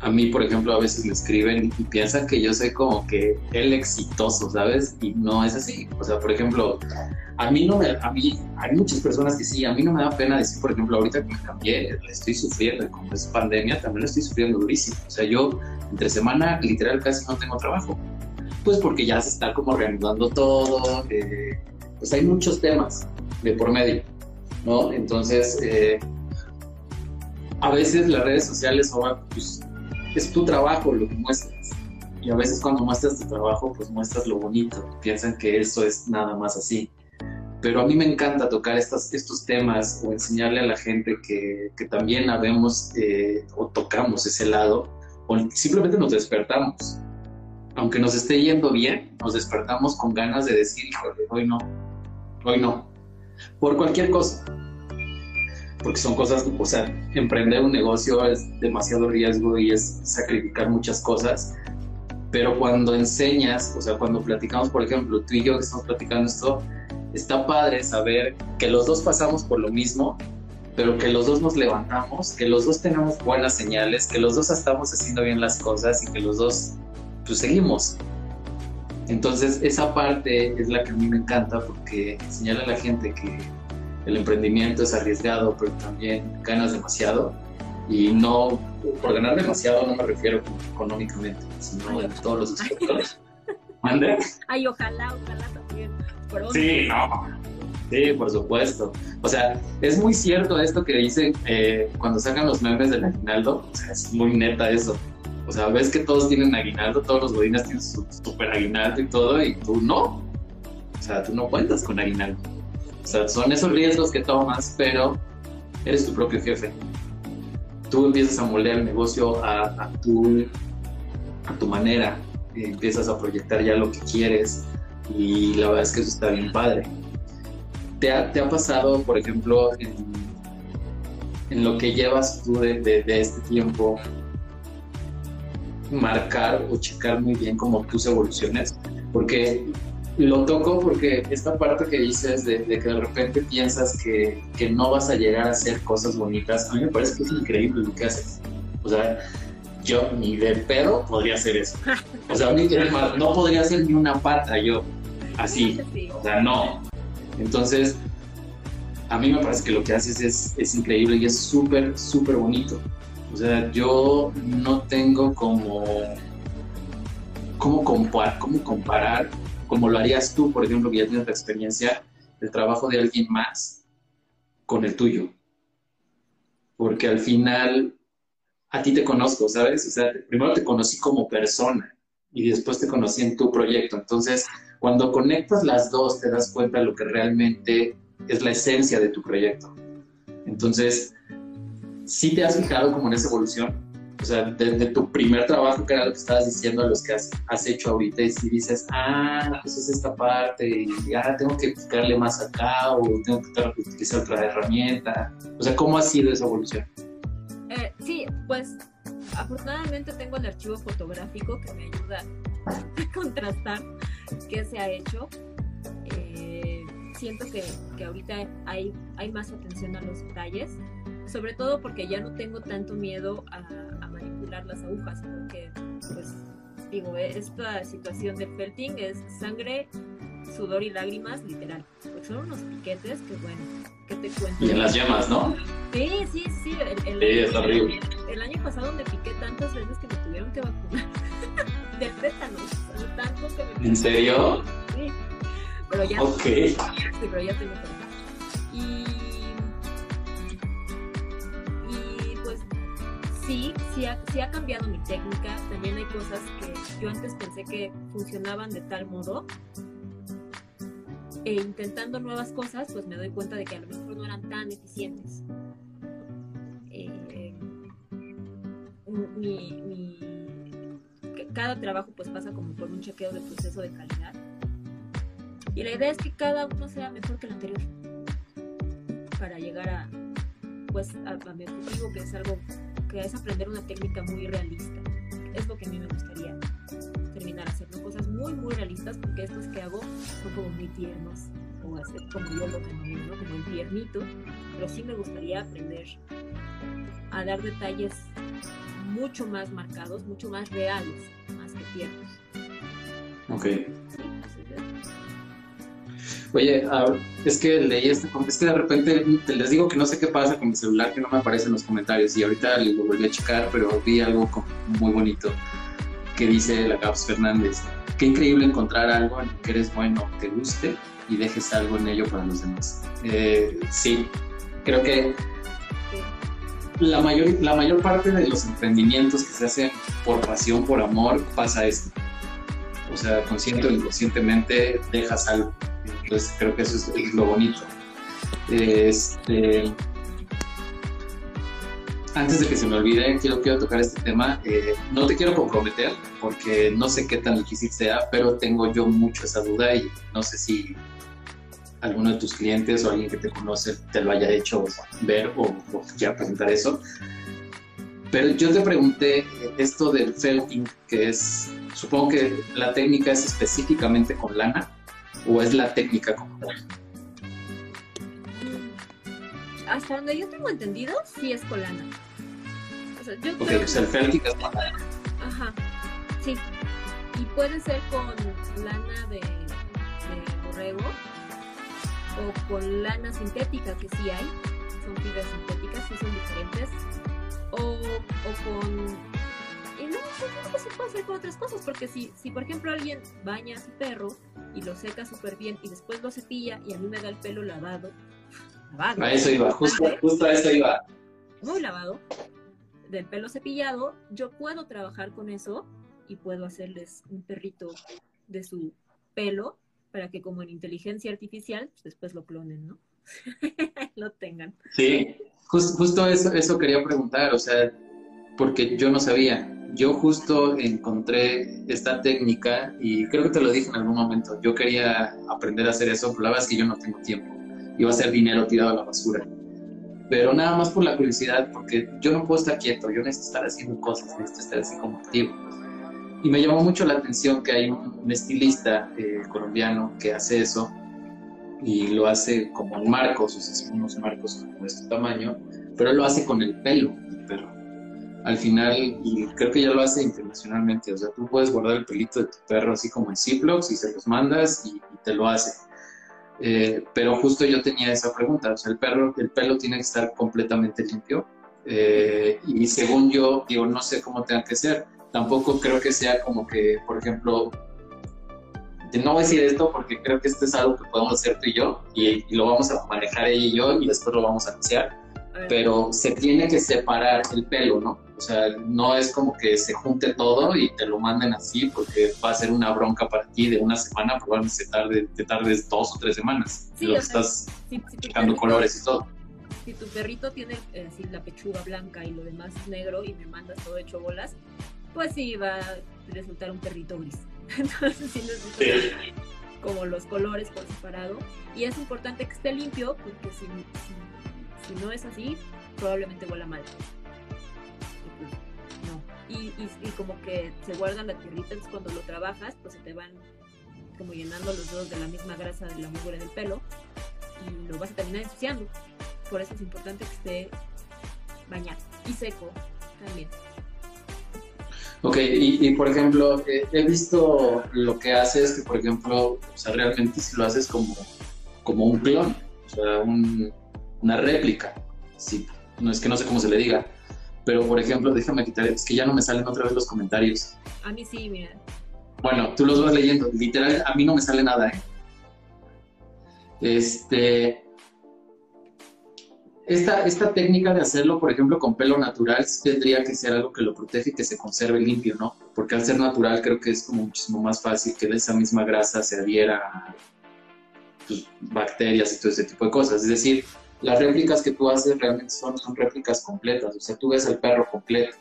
a mí, por ejemplo, a veces me escriben y piensan que yo soy como que el exitoso, ¿sabes? Y no es así. O sea, por ejemplo, a mí no me, a mí, hay muchas personas que sí, a mí no me da pena decir, por ejemplo, ahorita que me cambié, estoy sufriendo, como es pandemia, también estoy sufriendo durísimo. O sea, yo entre semana literal casi no tengo trabajo. Pues porque ya se está como reanudando todo, eh, pues hay muchos temas de por medio, ¿no? Entonces, eh, a veces las redes sociales son, pues, es tu trabajo lo que muestras. Y a veces cuando muestras tu trabajo, pues muestras lo bonito. Piensan que eso es nada más así. Pero a mí me encanta tocar estos temas o enseñarle a la gente que, que también habemos eh, o tocamos ese lado o simplemente nos despertamos. Aunque nos esté yendo bien, nos despertamos con ganas de decir, híjole, hoy no, hoy no. Por cualquier cosa porque son cosas, o sea, emprender un negocio es demasiado riesgo y es sacrificar muchas cosas, pero cuando enseñas, o sea, cuando platicamos, por ejemplo, tú y yo que estamos platicando esto, está padre saber que los dos pasamos por lo mismo, pero que los dos nos levantamos, que los dos tenemos buenas señales, que los dos estamos haciendo bien las cosas y que los dos, pues seguimos. Entonces, esa parte es la que a mí me encanta porque enseñarle a la gente que el emprendimiento es arriesgado, pero también ganas demasiado. Y no, por ganar demasiado no me refiero económicamente, sino en todos los aspectos. ¿Mande? Ay, ojalá, ojalá también. sí, no. Sí, por supuesto. O sea, es muy cierto esto que dicen eh, cuando sacan los memes del aguinaldo. O sea, es muy neta eso. O sea, ves que todos tienen aguinaldo, todos los godines tienen su super aguinaldo y todo, y tú no. O sea, tú no cuentas con aguinaldo. O sea, son esos riesgos que tomas, pero eres tu propio jefe. Tú empiezas a moldear el negocio a, tu, a tu manera, empiezas a proyectar ya lo que quieres y la verdad es que eso está bien padre. ¿Te ha, te ha pasado, por ejemplo, en, lo que llevas tú de, de este tiempo, marcar o checar muy bien como tus evoluciones? Porque lo toco porque esta parte que dices de, de que de repente piensas que, que, no vas a llegar a hacer cosas bonitas, a mí me parece que es increíble lo que haces. O sea, yo ni de pedo podría hacer eso. O sea, no podría hacer ni una pata yo, así. O sea, no. Entonces, a mí me parece que lo que haces es, es increíble y es súper, súper bonito. O sea, yo no tengo como... ¿Cómo comparar, cómo comparar como lo harías tú, por ejemplo, que ya tienes la experiencia del trabajo de alguien más con el tuyo. Porque al final a ti te conozco, ¿sabes? O sea, primero te conocí como persona y después te conocí en tu proyecto. Entonces, cuando conectas las dos, te das cuenta de lo que realmente es la esencia de tu proyecto. Entonces, sí te has fijado como en esa evolución. o sea, desde tu primer trabajo, que era lo que estabas diciendo, a los que has, hecho ahorita, y si dices, ah, pues es esta parte, y ya tengo que buscarle más acá, o tengo que utilizar otra herramienta. O sea, ¿cómo ha sido esa evolución? Eh, sí, pues afortunadamente tengo el archivo fotográfico que me ayuda a contrastar qué se ha hecho. Eh, siento que, que ahorita hay, hay más atención a los detalles sobre todo porque ya no tengo tanto miedo a, manipular las agujas, porque, pues, digo, esta situación de felting es sangre, sudor y lágrimas, literal. Porque son unos piquetes que, bueno, que te cuento. Y en las llamas, ¿no? Sí, sí, sí. El, sí, es horrible. El, año pasado me piqué tantas veces que me tuvieron que vacunar del tétano. Tanto que me ¿En serio? Sí. Pero ya. Ok. Sí, pero ya tengo sí, sí ha, cambiado mi técnica. También hay cosas que yo antes pensé que funcionaban de tal modo. E intentando nuevas cosas, pues me doy cuenta de que a lo mejor no eran tan eficientes. Eh, cada trabajo pues pasa como por un chequeo de proceso de calidad. Y la idea es que cada uno sea mejor que el anterior. Para llegar a, pues, a mi objetivo, que es algo que es aprender una técnica muy realista. Es lo que a mí me gustaría terminar haciendo cosas muy, muy realistas, porque estos que hago son como muy tiernos, o hacer como yo lo denomino, como el tiernito, pero sí me gustaría aprender a dar detalles mucho más marcados, mucho más reales, más que tiernos. Ok. Oye, es que leí este, es que de repente les digo que no sé qué pasa con mi celular, que no me aparece en los comentarios y ahorita lo volví a checar, pero vi algo muy bonito que dice la Caps Fernández. Qué increíble encontrar algo en lo que eres bueno, te guste y dejes algo en ello para los demás. Eh, sí, creo que la mayor, la mayor parte de los emprendimientos que se hacen por pasión, por amor, pasa esto. O sea, consciente o inconscientemente dejas algo. Entonces creo que eso es, lo bonito. Este, antes de que se me olvide, quiero, quiero tocar este tema. Eh, no te quiero comprometer porque no sé qué tan difícil sea, pero tengo yo mucho esa duda y no sé si alguno de tus clientes o alguien que te conoce te lo haya hecho ver o, o quiera preguntar eso. Pero yo te pregunté esto del felting, que es, supongo que la técnica es específicamente con lana o es la técnica como tal? Hasta donde yo tengo entendido, sí es con lana. O sea, yo creo pues el es con lana. Ajá, sí. Y puede ser con lana de, de borrego o con lana sintética, que sí hay. Son fibras sintéticas, sí son diferentes. O, o con y no, pues, se puede hacer con otras cosas, porque si, si por ejemplo alguien baña a su perro y lo seca súper bien y después lo cepilla y a mí me da el pelo lavado, lavado. A eso iba, justo, justo a eso iba. Muy lavado, del pelo cepillado, yo puedo trabajar con eso y puedo hacerles un perrito de su pelo para que como en inteligencia artificial, pues después lo clonen, ¿no? lo tengan. Sí, justo eso, eso quería preguntar, o sea, porque yo no sabía yo justo encontré esta técnica y creo que te lo dije en algún momento. Yo quería aprender a hacer eso, pero la verdad es que yo no tengo tiempo. Iba a ser dinero tirado a la basura. Pero nada más por la curiosidad, porque yo no puedo estar quieto, yo necesito estar haciendo cosas, necesito estar así como activo. Y me llamó mucho la atención que hay un, estilista eh, colombiano que hace eso y lo hace como en marcos, o sea, unos marcos como de este tamaño, pero lo hace con el pelo del perro al final, y creo que ya lo hace internacionalmente, o sea, tú puedes guardar el pelito de tu perro así como en Ziplocs y se los mandas y, te lo hace. Eh, pero justo yo tenía esa pregunta, o sea, el, perro, el pelo tiene que estar completamente limpio. Eh, y según yo, digo, no sé cómo tenga que ser, tampoco creo que sea como que, por ejemplo, no voy a decir esto porque creo que esto es algo que podemos hacer tú y yo y, y lo vamos a manejar ella y yo y después lo vamos a anunciar pero se tiene que separar el pelo, ¿no? O sea, no es como que se junte todo y te lo manden así porque va a ser una bronca para ti de una semana, probablemente te, tarde, te tardes dos o tres semanas. Sí, lo estás sí, colores y todo. si tu perrito tiene eh, así la pechuga blanca y lo demás es negro y me mandas todo hecho bolas, pues sí va a resultar un perrito gris. Entonces sí necesito como los colores por separado. Y es importante que esté limpio porque si, si, no es así, probablemente huela mal. Y, no. Y, y, como que se guardan la tierrita, entonces cuando lo trabajas, pues se te van como llenando los dedos de la misma grasa de la mugre del pelo y lo vas a terminar ensuciando. Por eso es importante que esté bañado y seco también. Ok, y, por ejemplo, he visto lo que haces, que por ejemplo, o sea, realmente si lo haces como, como un clon, o sea, una réplica, sí, no es que no sé cómo se le diga, pero por ejemplo, déjame quitar, es que ya no me salen otra vez los comentarios. A mí sí, mira. Bueno, tú los vas leyendo, literal, a mí no me sale nada, ¿eh? Este, esta, esta técnica de hacerlo, por ejemplo, con pelo natural, tendría que ser algo que lo protege y que se conserve limpio, ¿no? Porque al ser natural creo que es como muchísimo más fácil que esa misma grasa se adhiera a pues, bacterias y todo ese tipo de cosas. Es decir, las réplicas que tú haces realmente son, son réplicas completas, o sea, tú ves al perro completo.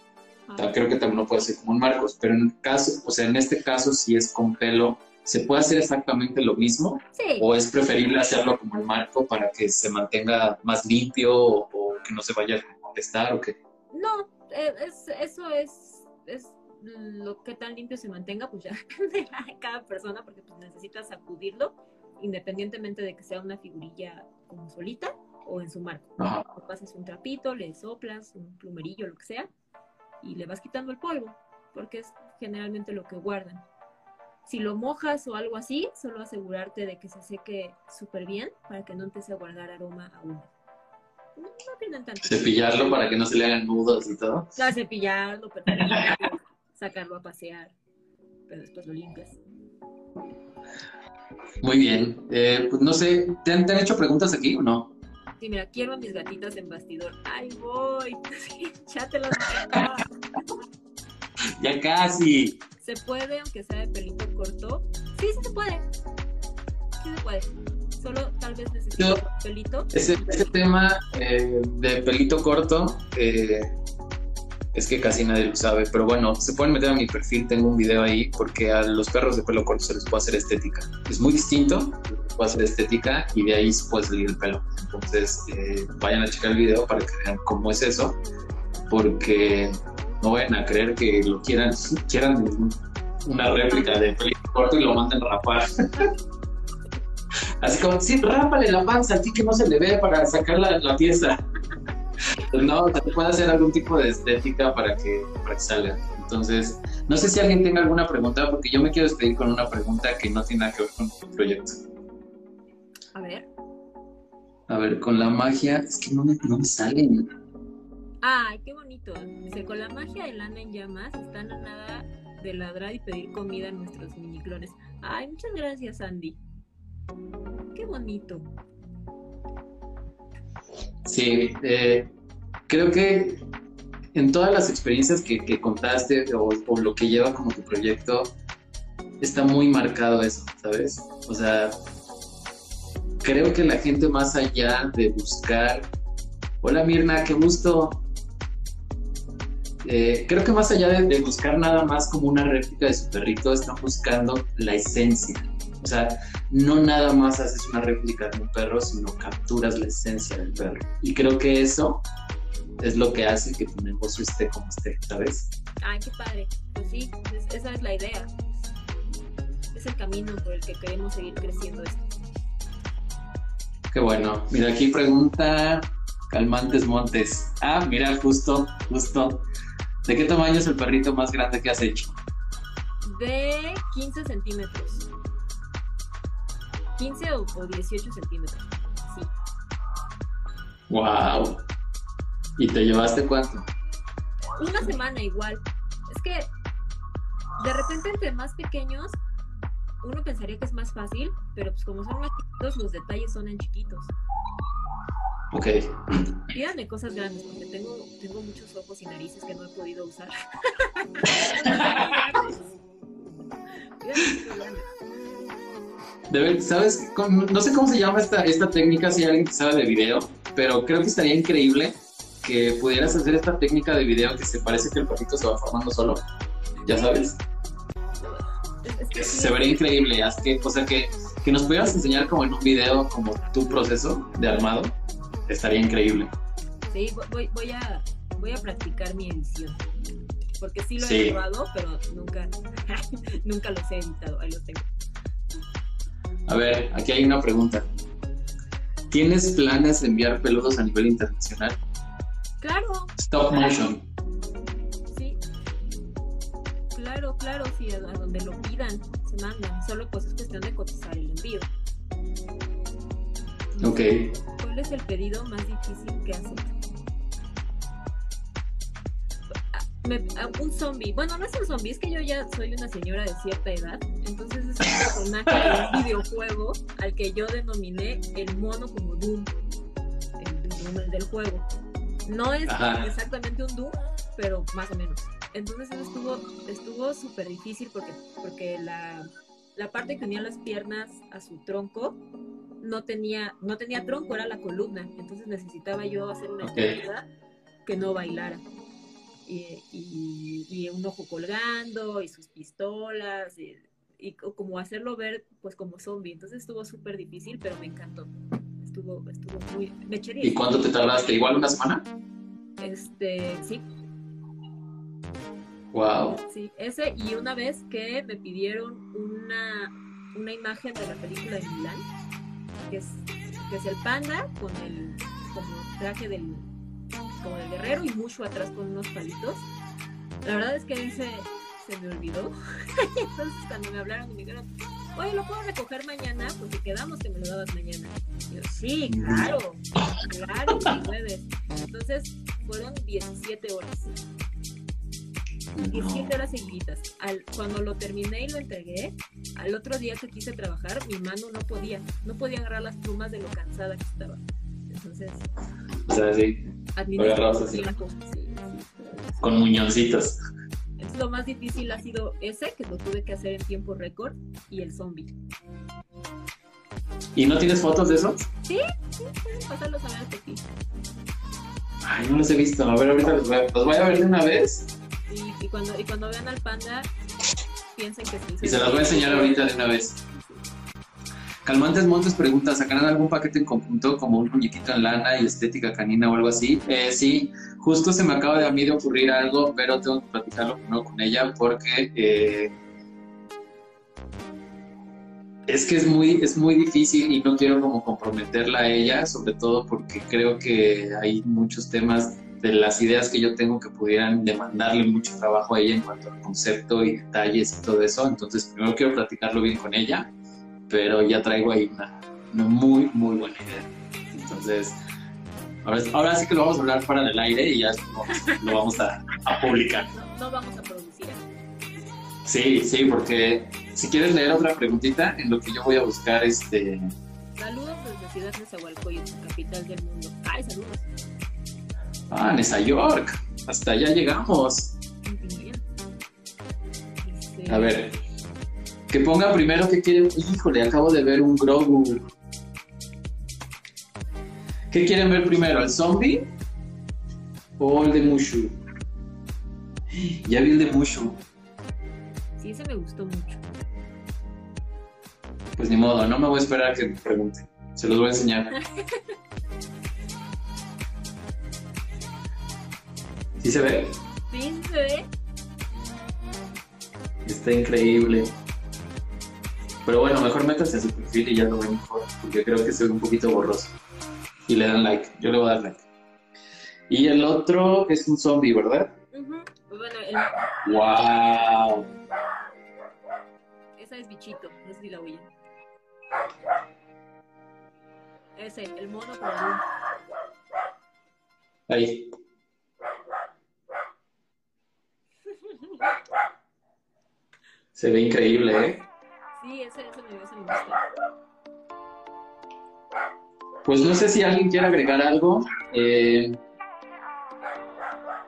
Ah. Creo que también no puede ser como un Marcos, pero en caso, o sea, en este caso si es con pelo, ¿Se puede hacer exactamente lo mismo? Sí. ¿O es preferible hacerlo como el marco para que se mantenga más limpio o, que no se vaya a molestar o qué? No, eh, eso es, es lo que tan limpio se mantenga, pues ya depende de cada persona porque pues necesitas sacudirlo independientemente de que sea una figurilla como solita o en su marco. O pasas un trapito, le soplas, un plumerillo, lo que sea, y le vas quitando el polvo, porque es generalmente lo que guardan. Si lo mojas o algo así, solo asegurarte de que se seque súper bien para que no empiece a guardar aroma a uno. No, pierden tanto. Cepillarlo para que no se le hagan nudos y todo. Claro, cepillarlo, pero sacarlo a pasear, pero después lo limpias. Muy bien. Eh, pues no sé, ¿te han, hecho preguntas aquí o no? Sí, mira, quiero a mis gatitas en bastidor. ¡Ay, voy! ya te los Ya casi. ¿Se puede, aunque sea de pelito corto? Sí, sí se puede. Sí se puede. Solo tal vez necesito pelito. Ese, tema eh, de pelito corto, eh, es que casi nadie lo sabe, pero bueno, se pueden meter a mi perfil, tengo un video ahí, porque a los perros de pelo corto se les puede hacer estética. Es muy distinto, puede hacer estética y de ahí se puede salir el pelo. Entonces, eh, vayan a checar el video para que vean cómo es eso, porque no vayan a creer que lo quieran, quieran una réplica de pelito corto y lo manden rapar. Así como, sí, rápale la panza, así que no se le ve para sacar la, pieza. Pues no, se puede hacer algún tipo de estética para que, para que salga. Entonces, no sé si alguien tenga alguna pregunta, porque yo me quiero despedir con una pregunta que no tiene nada que ver con el proyecto. A ver. A ver, con la magia, es que no me, no me salen. Ay, qué bonito. Dice, con la magia de Lana en llamas están a nada de ladrar y pedir comida a nuestros mini clones. Ay, muchas gracias, Andy. Qué bonito. Sí, eh, creo que en todas las experiencias que, contaste o, o, lo que lleva como tu proyecto, está muy marcado eso, ¿sabes? O sea, creo que la gente más allá de buscar, hola Mirna, qué gusto, eh, creo que más allá de, buscar nada más como una réplica de su perrito, están buscando la esencia. O sea, no nada más haces una réplica de un perro, sino capturas la esencia del perro. Y creo que eso es lo que hace que tu negocio esté como esté, ¿sabes? Ay, qué padre. Pues sí, esa es la idea. Es el camino por el que queremos seguir creciendo esto. Qué bueno. Mira, aquí pregunta Calmantes Montes. Ah, mira, justo, justo. ¿De qué tamaño es el perrito más grande que has hecho? De 15 centímetros. 15 o, 18 centímetros. Sí. ¡Wow! ¿Y te llevaste cuánto? Una semana igual. Es que de repente entre más pequeños, uno pensaría que es más fácil, pero pues como son más chiquitos, los detalles son en chiquitos. Ok. Pídanme cosas grandes, porque tengo, tengo muchos ojos y narices que no he podido usar. ¿Sabes? No sé cómo se llama esta, esta técnica, si alguien sabe de video, pero creo que estaría increíble que pudieras hacer esta técnica de video que se parece que el patito se va formando solo. Ya sabes. Que Se vería increíble. Haz que, o sea, que, que nos pudieras enseñar como en un video como tu proceso de armado. Estaría increíble. Sí, voy- voy, a, voy a practicar mi edición. Porque sí lo he Sí. pero nunca, nunca los he editado. Ahí los tengo. A ver, aquí hay una pregunta. ¿Tienes planes de enviar peludos a nivel internacional? Claro, Stop motion. Claro, claro, sí, a, donde lo pidan, se mandan. Solo pues es cuestión de cotizar el envío. Ok. ¿Cuál es el pedido más difícil que hecho? Ah, me- ah, un zombie. Bueno, no es un zombie, es que yo ya soy una señora de cierta edad. Entonces es un personaje de un videojuego al que yo denominé el mono como Doom. El el del juego. No es Ajá. exactamente un Doom, pero más o menos. Entonces eso estuvo estuvo súper difícil porque, porque la, la parte que unía las piernas a su tronco no tenía, no tenía tronco, era la columna. Entonces necesitaba yo hacer una Ok. estructura que no bailara. Y, y- y un ojo colgando, y sus pistolas, y, y co- como hacerlo ver pues como zombie. Entonces estuvo súper difícil, pero me encantó. Estuvo, estuvo muy... Me eché ¿Y cuánto te tardaste? ¿Igual una semana? Este, sí, Wow. sí. Ese y una vez que me pidieron una, una imagen de la película de Milán, que es, que es el panda con el como traje del, como del guerrero y Mushu atrás con unos palitos. La verdad es que ese se me olvidó. Entonces cuando me hablaron y me dijeron, oye, ¿lo puedo recoger mañana? Porque quedamos que me lo dabas mañana. Yo, sí, claro, claro, sí puedes. Entonces fueron 17 horas. 17 horas seguiditas. Al, cuando lo terminé y lo entregué, al otro día que quise trabajar, mi mano no podía, no podía agarrar las plumas de lo cansada que estaba. Entonces, O sea, sí, agarrabas así. tiempo. Sí, sí. con muñoncitos. Entonces, lo más difícil ha sido ese, que lo tuve que hacer en tiempo récord, y el zombie. ¿Y no tienes fotos de eso? Pueden pasarlos a ver aquí. Ay, no los he visto. A ver, ahorita los voy a, los voy a ver de una vez Y, y cuando, y cuando vean al panda, piensen que sí. y se las voy a enseñar ahorita de una vez. Calmantes Montes pregunta, ¿sacarán algún paquete en conjunto como un muñequito en lana y estética canina o algo así? Eh, sí, justo se me acaba de a mí de ocurrir algo, pero tengo que platicarlo primero con ella porque eh, es que es muy, es muy difícil y no quiero como comprometerla a ella, sobre todo porque creo que hay muchos temas de las ideas que yo tengo que pudieran demandarle mucho trabajo a ella en cuanto al concepto y detalles y todo eso. Entonces, primero quiero platicarlo bien con ella, pero ya traigo ahí una, una muy, muy buena idea. Entonces, ahora, ahora sí que lo vamos a hablar fuera del aire y ya lo vamos, lo vamos a, a publicar. No, no vamos a producir. Sí, sí, porque si quieres leer otra preguntita, en lo que yo voy a buscar este. Saludos desde Ciudad de Nezahualcóyotl, capital del mundo. Ay, saludos. Ah, Nueva York. Hasta allá llegamos. Dice- A ver. Que ponga primero que quieren. Híjole, acabo de ver un Grogu. ¿Qué quieren ver primero? ¿El zombie? ¿O el de Mushu? Ya vi el de Mushu. Sí, ese me gustó mucho. Pues ni modo, no me voy a esperar a que me pregunte. Se los voy a enseñar. ¿Sí se ve? Sí, se ve. Está increíble. Pero bueno, mejor métanse a su perfil y ya lo ven mejor, porque creo que se ve un poquito borroso. Y le dan like, yo le voy a dar like. Y el otro es un zombie, ¿verdad? Ujú. Bueno, el- ¡Wow! esa es bichito, no sé si la oyen. Ese, el mono boom. Ahí. Se ve increíble, ¿eh? Sí, ese, ese me, ese me gusta. Pues no sé si alguien quiere agregar algo. Eh,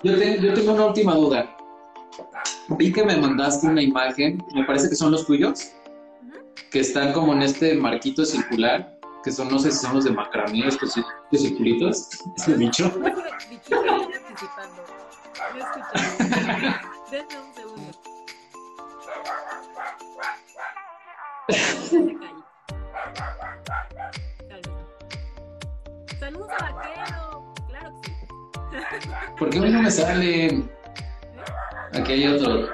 yo, te- yo tengo una última duda. Vi que me mandaste una imagen, me parece que son los tuyos, que están como en este marquito circular que son, no sé si son los de macramé, estos circulitos, bicho. No escuché. Denme un segundo. ¿Por qué a mí no me sale? Aquí hay otro.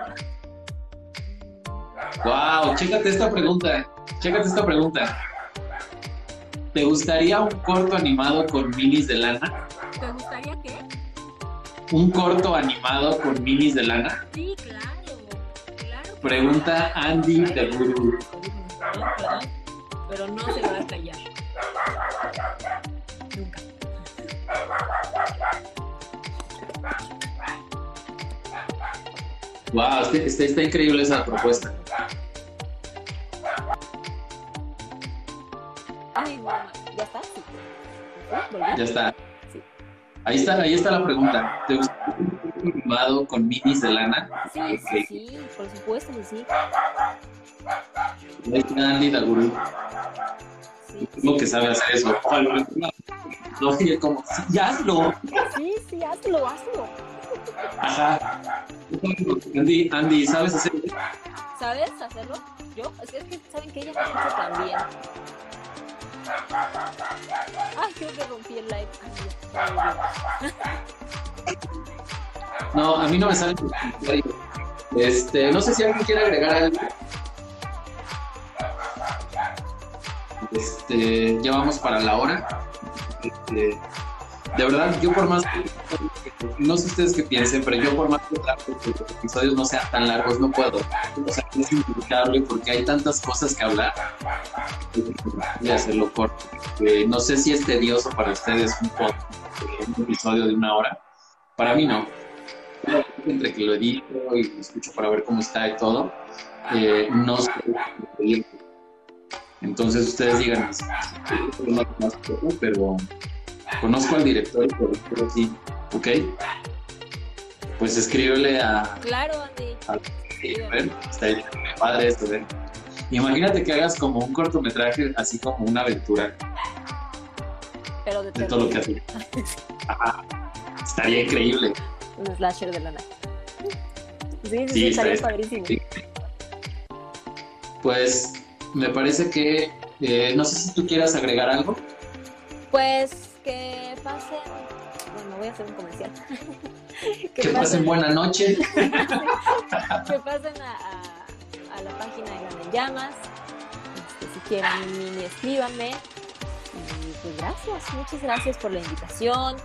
Wow, chécate esta pregunta. Chécate esta pregunta. ¿Te gustaría un corto animado con minis de lana? ¿Te gustaría qué? ¿Un corto animado con minis de lana? Sí, claro. Claro. Pregunta Andy de Guru. Pero no se va a callar. Wow, este- este- está increíble esa propuesta. Ay, ¿ya está? Sí. Ya está. Sí. Ahí está, ahí está la pregunta. ¿Te gustaría un con minis de lana? Sí, sí, sí, por supuesto que sí. Ahí está Andy. Sí, Como que sabe hacer eso. No, como, sí, hazlo. sí, sí, hazlo, hazlo. Ajá. Andy, Andy, ¿sabes hacer eso? ¿Sabes hacerlo? Yo, es que, es que saben que ella lo también. Ay, creo que rompí el live. No, a mí no me sale. Este, no sé si alguien quiere agregar algo. Este, ya vamos para la hora. Este, de verdad, yo por más no sé ustedes qué piensen, pero yo por más que trato que los episodios no sean tan largos, no puedo. O sea, es inevitable porque hay tantas cosas que hablar. A hacerlo corto. Eh, no sé si es tedioso para ustedes un, un episodio de una hora. Para mí no entre que lo edito y lo escucho para ver cómo está y todo, eh, no sé. Entonces ustedes digan, pero conozco al director y productor, sí, ¿ok? Pues escríbele a, Claro, Andy. a ver, está ahí, padre esto, ¿ven? Imagínate que hagas como un cortometraje, así como una aventura Pero de de todo lo que haces. Ajá. Estaría increíble. Un slasher de la nada. Sí, sí, Sí, sí, estaría padrísimo. sí. Pues me parece que, eh, no sé si tú quieras agregar algo. Pues que pasen. Bueno, voy a hacer un comercial. Que pasen buena noche. que pasen a, a- a la página de Gran en Llamas. Este, si quieren escríbanme. Y pues gracias, muchas gracias por la invitación.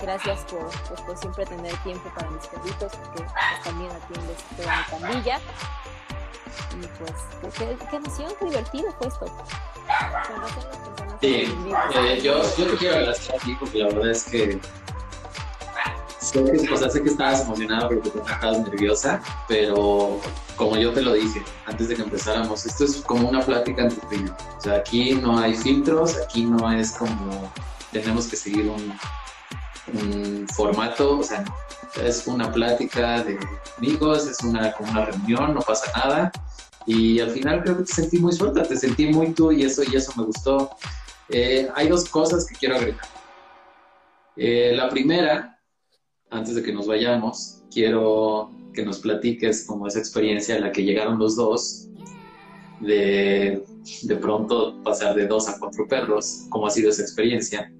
Gracias por, pues, por siempre tener tiempo para mis perritos, porque pues, también atiendes toda mi pandilla. Y pues, pues, qué, emoción, qué divertido fue Sí, eh, yo, yo te quiero agradecer a ti porque la verdad es que sé que, o sea, sé que estabas emocionada porque te estabas nerviosa, pero como yo te lo dije antes de que empezáramos, esto es como una plática entre. O sea, aquí no hay filtros, aquí no es como tenemos que seguir un, un formato, o sea, es una plática de amigos, es una, como una reunión, no pasa nada. Y al final creo que te sentí muy suelta, te sentí muy tú y eso, y eso me gustó. Eh, hay dos cosas que quiero agregar. Eh, la primera, antes de que nos vayamos, quiero que nos platiques como esa experiencia a la que llegaron los dos, de de pronto pasar de dos a cuatro perros, cómo ha sido esa experiencia.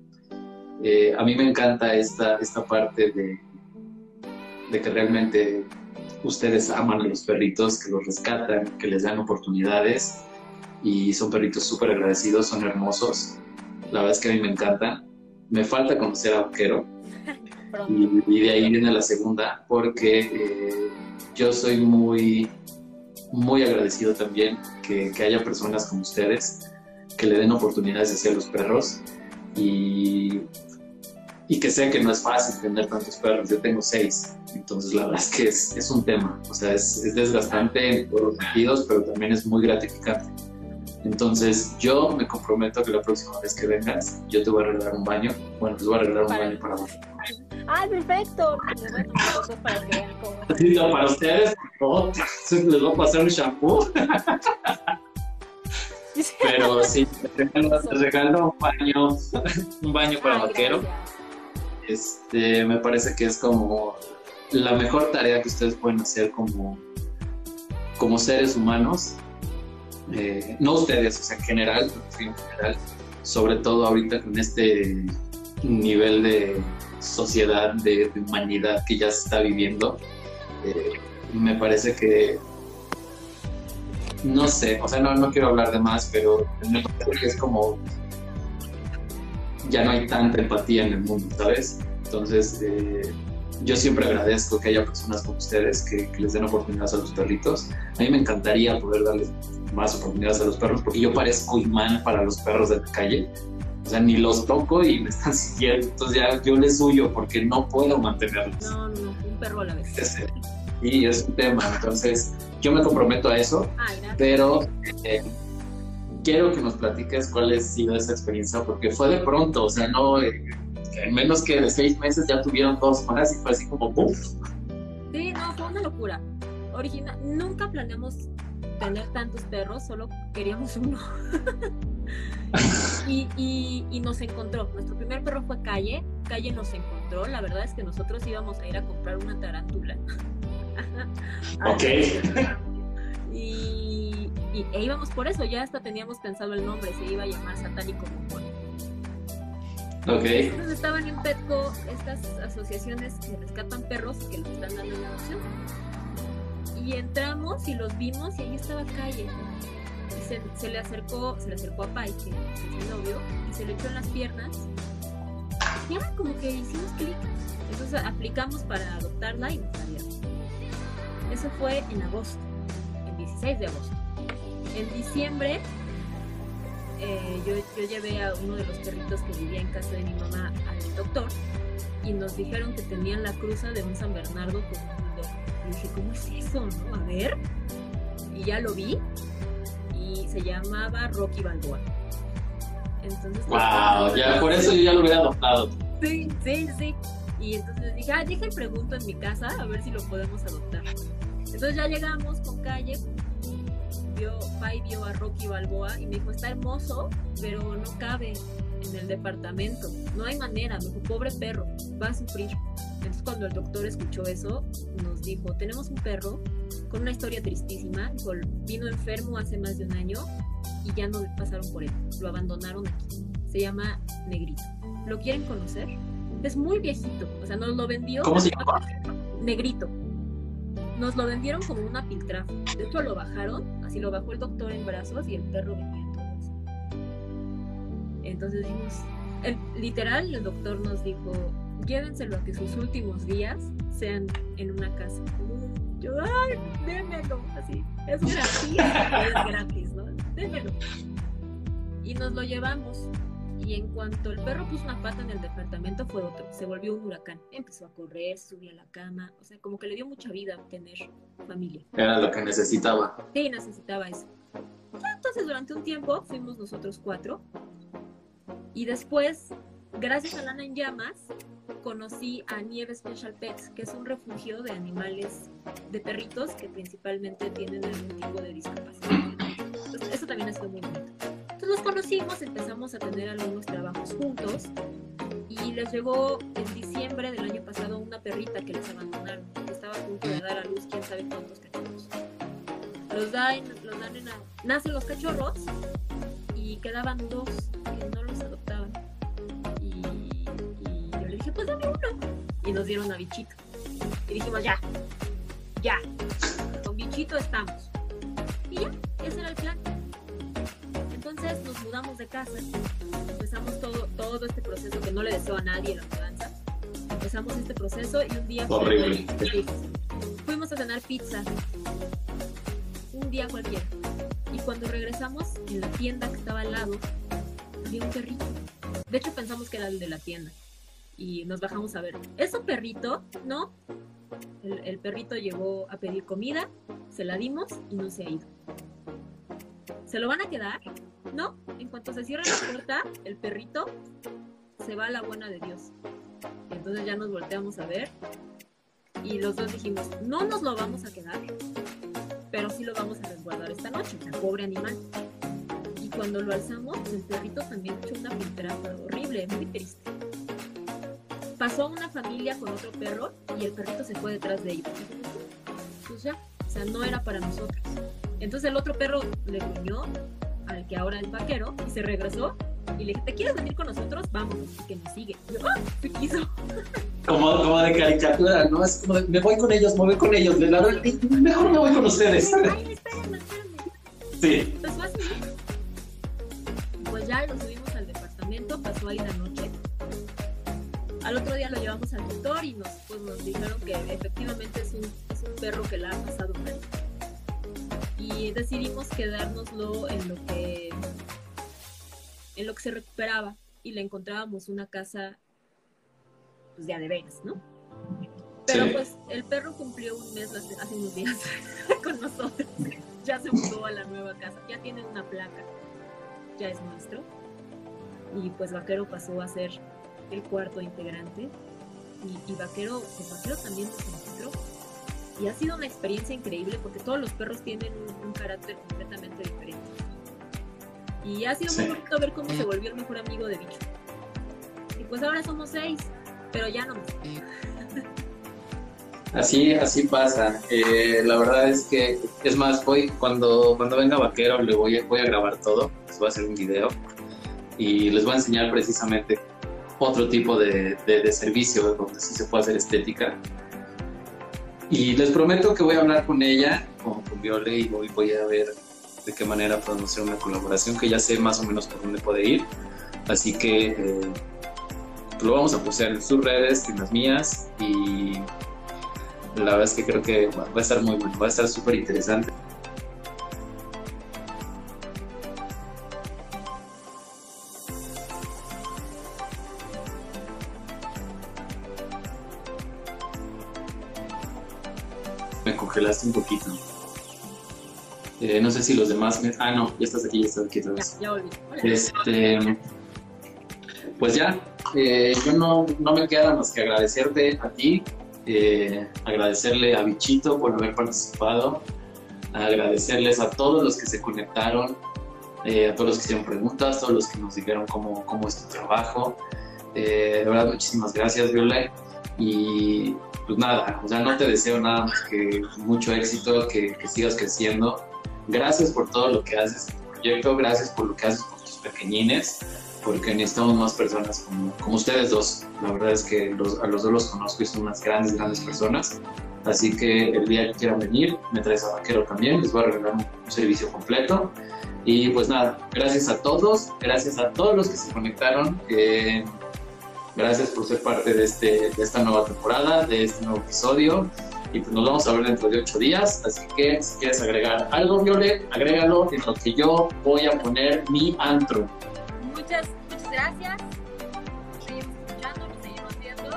Eh, a mí me encanta esta, esta parte de, de que realmente ustedes aman a los perritos, que los rescatan, que les dan oportunidades y son perritos súper agradecidos, son hermosos. La verdad es que a mí me encantan. Me falta conocer a Vaquero y, y de ahí viene la segunda porque eh, yo soy muy, muy agradecido también que, que haya personas como ustedes que le den oportunidades hacia los perros y, y que sé que no es fácil tener tantos perros. Yo tengo seis, entonces la verdad es que es, es un tema. O sea, es, es desgastante en todos los sentidos, pero también es muy gratificante. Entonces yo me comprometo que la próxima vez que vengas, yo te voy a arreglar un baño. Bueno, les voy a arreglar un Para- baño para vos. ¡Ay, perfecto! Les voy a tomar fotos para que vean cómo es. Sí, no, para ustedes, no, les voy a pasar un shampoo. Pero sí, te regalo, un baño, un baño para vaquero. Este, me parece que es como la mejor tarea que ustedes pueden hacer como, como seres humanos. Eh, no ustedes, o sea, en general, en general, sobre todo ahorita con este nivel de sociedad, de, humanidad que ya se está viviendo, eh, me parece que no sé, o sea, no, no quiero hablar de más, pero me parece que es como ya no hay tanta empatía en el mundo, ¿sabes? Entonces, eh, yo siempre agradezco que haya personas como ustedes que, les den oportunidades a los perritos. A mí me encantaría poder darles más oportunidades a los perros porque yo parezco imán para los perros de la calle. O sea, ni los toco y me están siguiendo. Entonces ya yo les huyo porque no puedo mantenerlos. No, no, un perro a la vez. y es un tema. Entonces, yo me comprometo a eso, pero eh, quiero que nos platiques cuál ha sido esa experiencia, porque fue de pronto, o sea, no, eh, en menos que de seis meses ya tuvieron dos más y fue así como ¡puf! Sí, no, fue una locura. Original, nunca planeamos tener tantos perros, solo queríamos uno. y, y, y, nos encontró. Nuestro primer perro fue Calle. Calle nos encontró. La verdad es que nosotros íbamos a ir a comprar una tarántula. ok. Y, e íbamos por eso, ya hasta teníamos pensado el nombre, se iba a llamar Satánico Bombón. Ok. Entonces estaban en Petco estas asociaciones que rescatan perros que los están dando en adopción. Y entramos y los vimos y ahí estaba Calle. Y se, le acercó, se le acercó a Pai, que, es mi novio, y se le echó en las piernas. Y ahora como que hicimos clic. Entonces aplicamos para adoptarla y nos salió. Eso fue en agosto, el 16 de agosto. En diciembre eh, yo, llevé a uno de los perritos que vivía en casa de mi mamá al doctor y nos dijeron que tenían la cruza de un San Bernardo con un bulldog. Y dije, ¿cómo es eso? A ver. Y ya lo vi y se llamaba Rocky Balboa. Entonces, wow, ya por eso yo ya lo hubiera adoptado. Sí, sí, sí. Y entonces dije, ah, deja pregunto en mi casa a ver si lo podemos adoptar. Entonces ya llegamos con calle, vio, Pai vio a Rocky Balboa y me dijo, está hermoso, pero no cabe en el departamento. No hay manera, me dijo, pobre perro, va a sufrir. Entonces cuando el doctor escuchó eso, nos dijo, tenemos un perro con una historia tristísima, vino enfermo hace más de un año y ya no pasaron por él, lo abandonaron aquí. Se llama Negrito. ¿Lo quieren conocer? Es muy viejito, o sea, nos lo vendió. ¿Cómo se llama? Negrito. Nos lo vendieron como una piltrafa. De hecho, lo bajaron, así lo bajó el doctor en brazos y el perro venía en todo Entonces dijimos, literal, el doctor nos dijo, llévenselo a que sus últimos días sean en una casa. Yo, ay, démelo, así, es gratis, es gratis, ¿no? Démelo. Y nos lo llevamos y en cuanto el perro puso una pata en el departamento fue otro, se volvió un huracán, empezó a correr, subía a la cama, o sea, como que le dio mucha vida a tener familia. Era lo que necesitaba. Sí, necesitaba eso. entonces durante un tiempo fuimos nosotros cuatro y después, gracias a Lana en Llamas, conocí a Nieve Special Pets, que es un refugio de animales, de perritos que principalmente tienen algún tipo de discapacidad. Entonces, eso también ha sido muy bonito nos conocimos, empezamos a tener algunos trabajos juntos y les llegó en diciembre del año pasado una perrita que les abandonaron, que estaba a punto de dar a luz quién sabe cuántos cachorros. Los dan, los dan en nacen los cachorros y quedaban dos que no los adoptaban. Y, yo le dije, pues dame uno. Y nos dieron a bichito. Y dijimos, ya, ya, con bichito estamos. Y ya, ese era el plan entonces nos mudamos de casa, empezamos todo, todo este proceso que no le deseo a nadie la mudanza. Empezamos este proceso y un día fuimos a cenar pizza. Un día cualquiera. Y cuando regresamos, en la tienda que estaba al lado, había un perrito. De hecho, pensamos que era el de la tienda. Y nos bajamos a ver. ¿Es un perrito? ¿No? El, el perrito llegó a pedir comida, se la dimos y no se ha ido. ¿Se lo van a quedar? No, en cuanto se cierra la puerta, el perrito se va a la buena de Dios. Entonces ya nos volteamos a ver y los dos dijimos, no nos lo vamos a quedar, pero sí lo vamos a resguardar esta noche, el pobre animal. Y cuando lo alzamos, el perrito también echó una pintada horrible, muy triste. Pasó una familia con otro perro y el perrito se fue detrás de ellos. Pues o sea, no era para nosotros. Entonces el otro perro le gruñó que ahora es vaquero y se regresó y le dije, ¿te quieres venir con nosotros? Vamos, que nos sigue. Y yo, ¡ah! Se quiso. Como, como de caricatura, ¿no? Es como de, me voy con ellos, me voy con ellos. De la, mejor me voy con ustedes. Ay, espérenme, espérenme. Sí. Pues así. Pues ya lo subimos al departamento, pasó ahí la noche. Al otro día lo llevamos al doctor y nos, pues, nos dijeron que efectivamente es un, es un perro que la ha pasado mal. Y decidimos quedárnoslo en lo que en lo que se recuperaba y le encontrábamos una casa pues de a de veras, ¿no? Pero Sí. pues el perro cumplió un mes hace, hace unos días con nosotros. Ya se mudó a la nueva casa, ya tiene una placa, ya es nuestro. Y pues Vaquero pasó a ser el cuarto integrante. Y, y Vaquero, pues Vaquero también nos encontró. Y ha sido una experiencia increíble porque todos los perros tienen un, un carácter completamente diferente. Y ha sido Sí. muy bonito ver cómo se volvió el mejor amigo de Bicho. Y pues ahora somos seis, pero ya no. Así, así pasa. Eh, la verdad es que, es más, voy, cuando, cuando venga Vaquero le voy a, voy a grabar todo, les voy a hacer un video y les voy a enseñar precisamente otro tipo de, de, de servicio donde sí se puede hacer estética. Y les prometo que voy a hablar con ella, con, con Viole, y voy, voy a ver de qué manera podemos hacer una colaboración que ya sé más o menos por dónde puede ir. Así que eh, lo vamos a postear en sus redes, en las mías, y la verdad es que creo que va a estar muy bueno, va a estar súper interesante. Un poquito. Eh, no sé si los demás... me- Ah, no, ya estás aquí, ya estás aquí otra vez. ya volví. Este, pues ya, eh, yo no, no me queda más que agradecerte a ti, eh, agradecerle a Bichito por haber participado, agradecerles a todos los que se conectaron, eh, a todos los que hicieron preguntas, a todos los que nos dijeron cómo, cómo es tu trabajo. De verdad, muchísimas gracias, Violet. Y pues nada, o sea, no te deseo nada más que mucho éxito, que, que sigas creciendo. Gracias por todo lo que haces en tu proyecto, gracias por lo que haces por tus pequeñines, porque necesitamos más personas como, como ustedes dos. La verdad es que los- a los dos los conozco y son unas grandes, grandes personas. Así que el día que quieran venir, me traes a Vaquero también, les voy a regalar un servicio completo. Y pues nada, gracias a todos, gracias a todos los que se conectaron. eh, gracias por ser parte de, este, de esta nueva temporada, de este nuevo episodio. Y pues nos vamos a ver dentro de ocho días. Así que si quieres agregar algo, Violet, agrégalo en lo que yo voy a poner mi antro. Muchas, muchas gracias. Nos seguimos escuchando, nos seguimos viendo.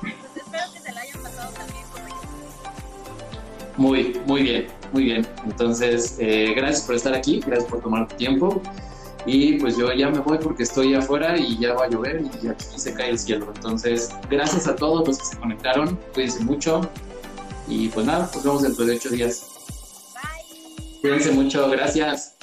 Pues espero que se la hayan pasado también. Muy, muy bien, muy bien. Entonces, eh, gracias por estar aquí, gracias por tomar tu tiempo. Y pues yo ya me voy porque estoy afuera y ya va a llover y aquí se cae el cielo. Entonces, gracias a todos los que se conectaron, cuídense mucho. Y pues nada, nos vemos dentro de ocho días. Bye. Cuídense mucho, gracias.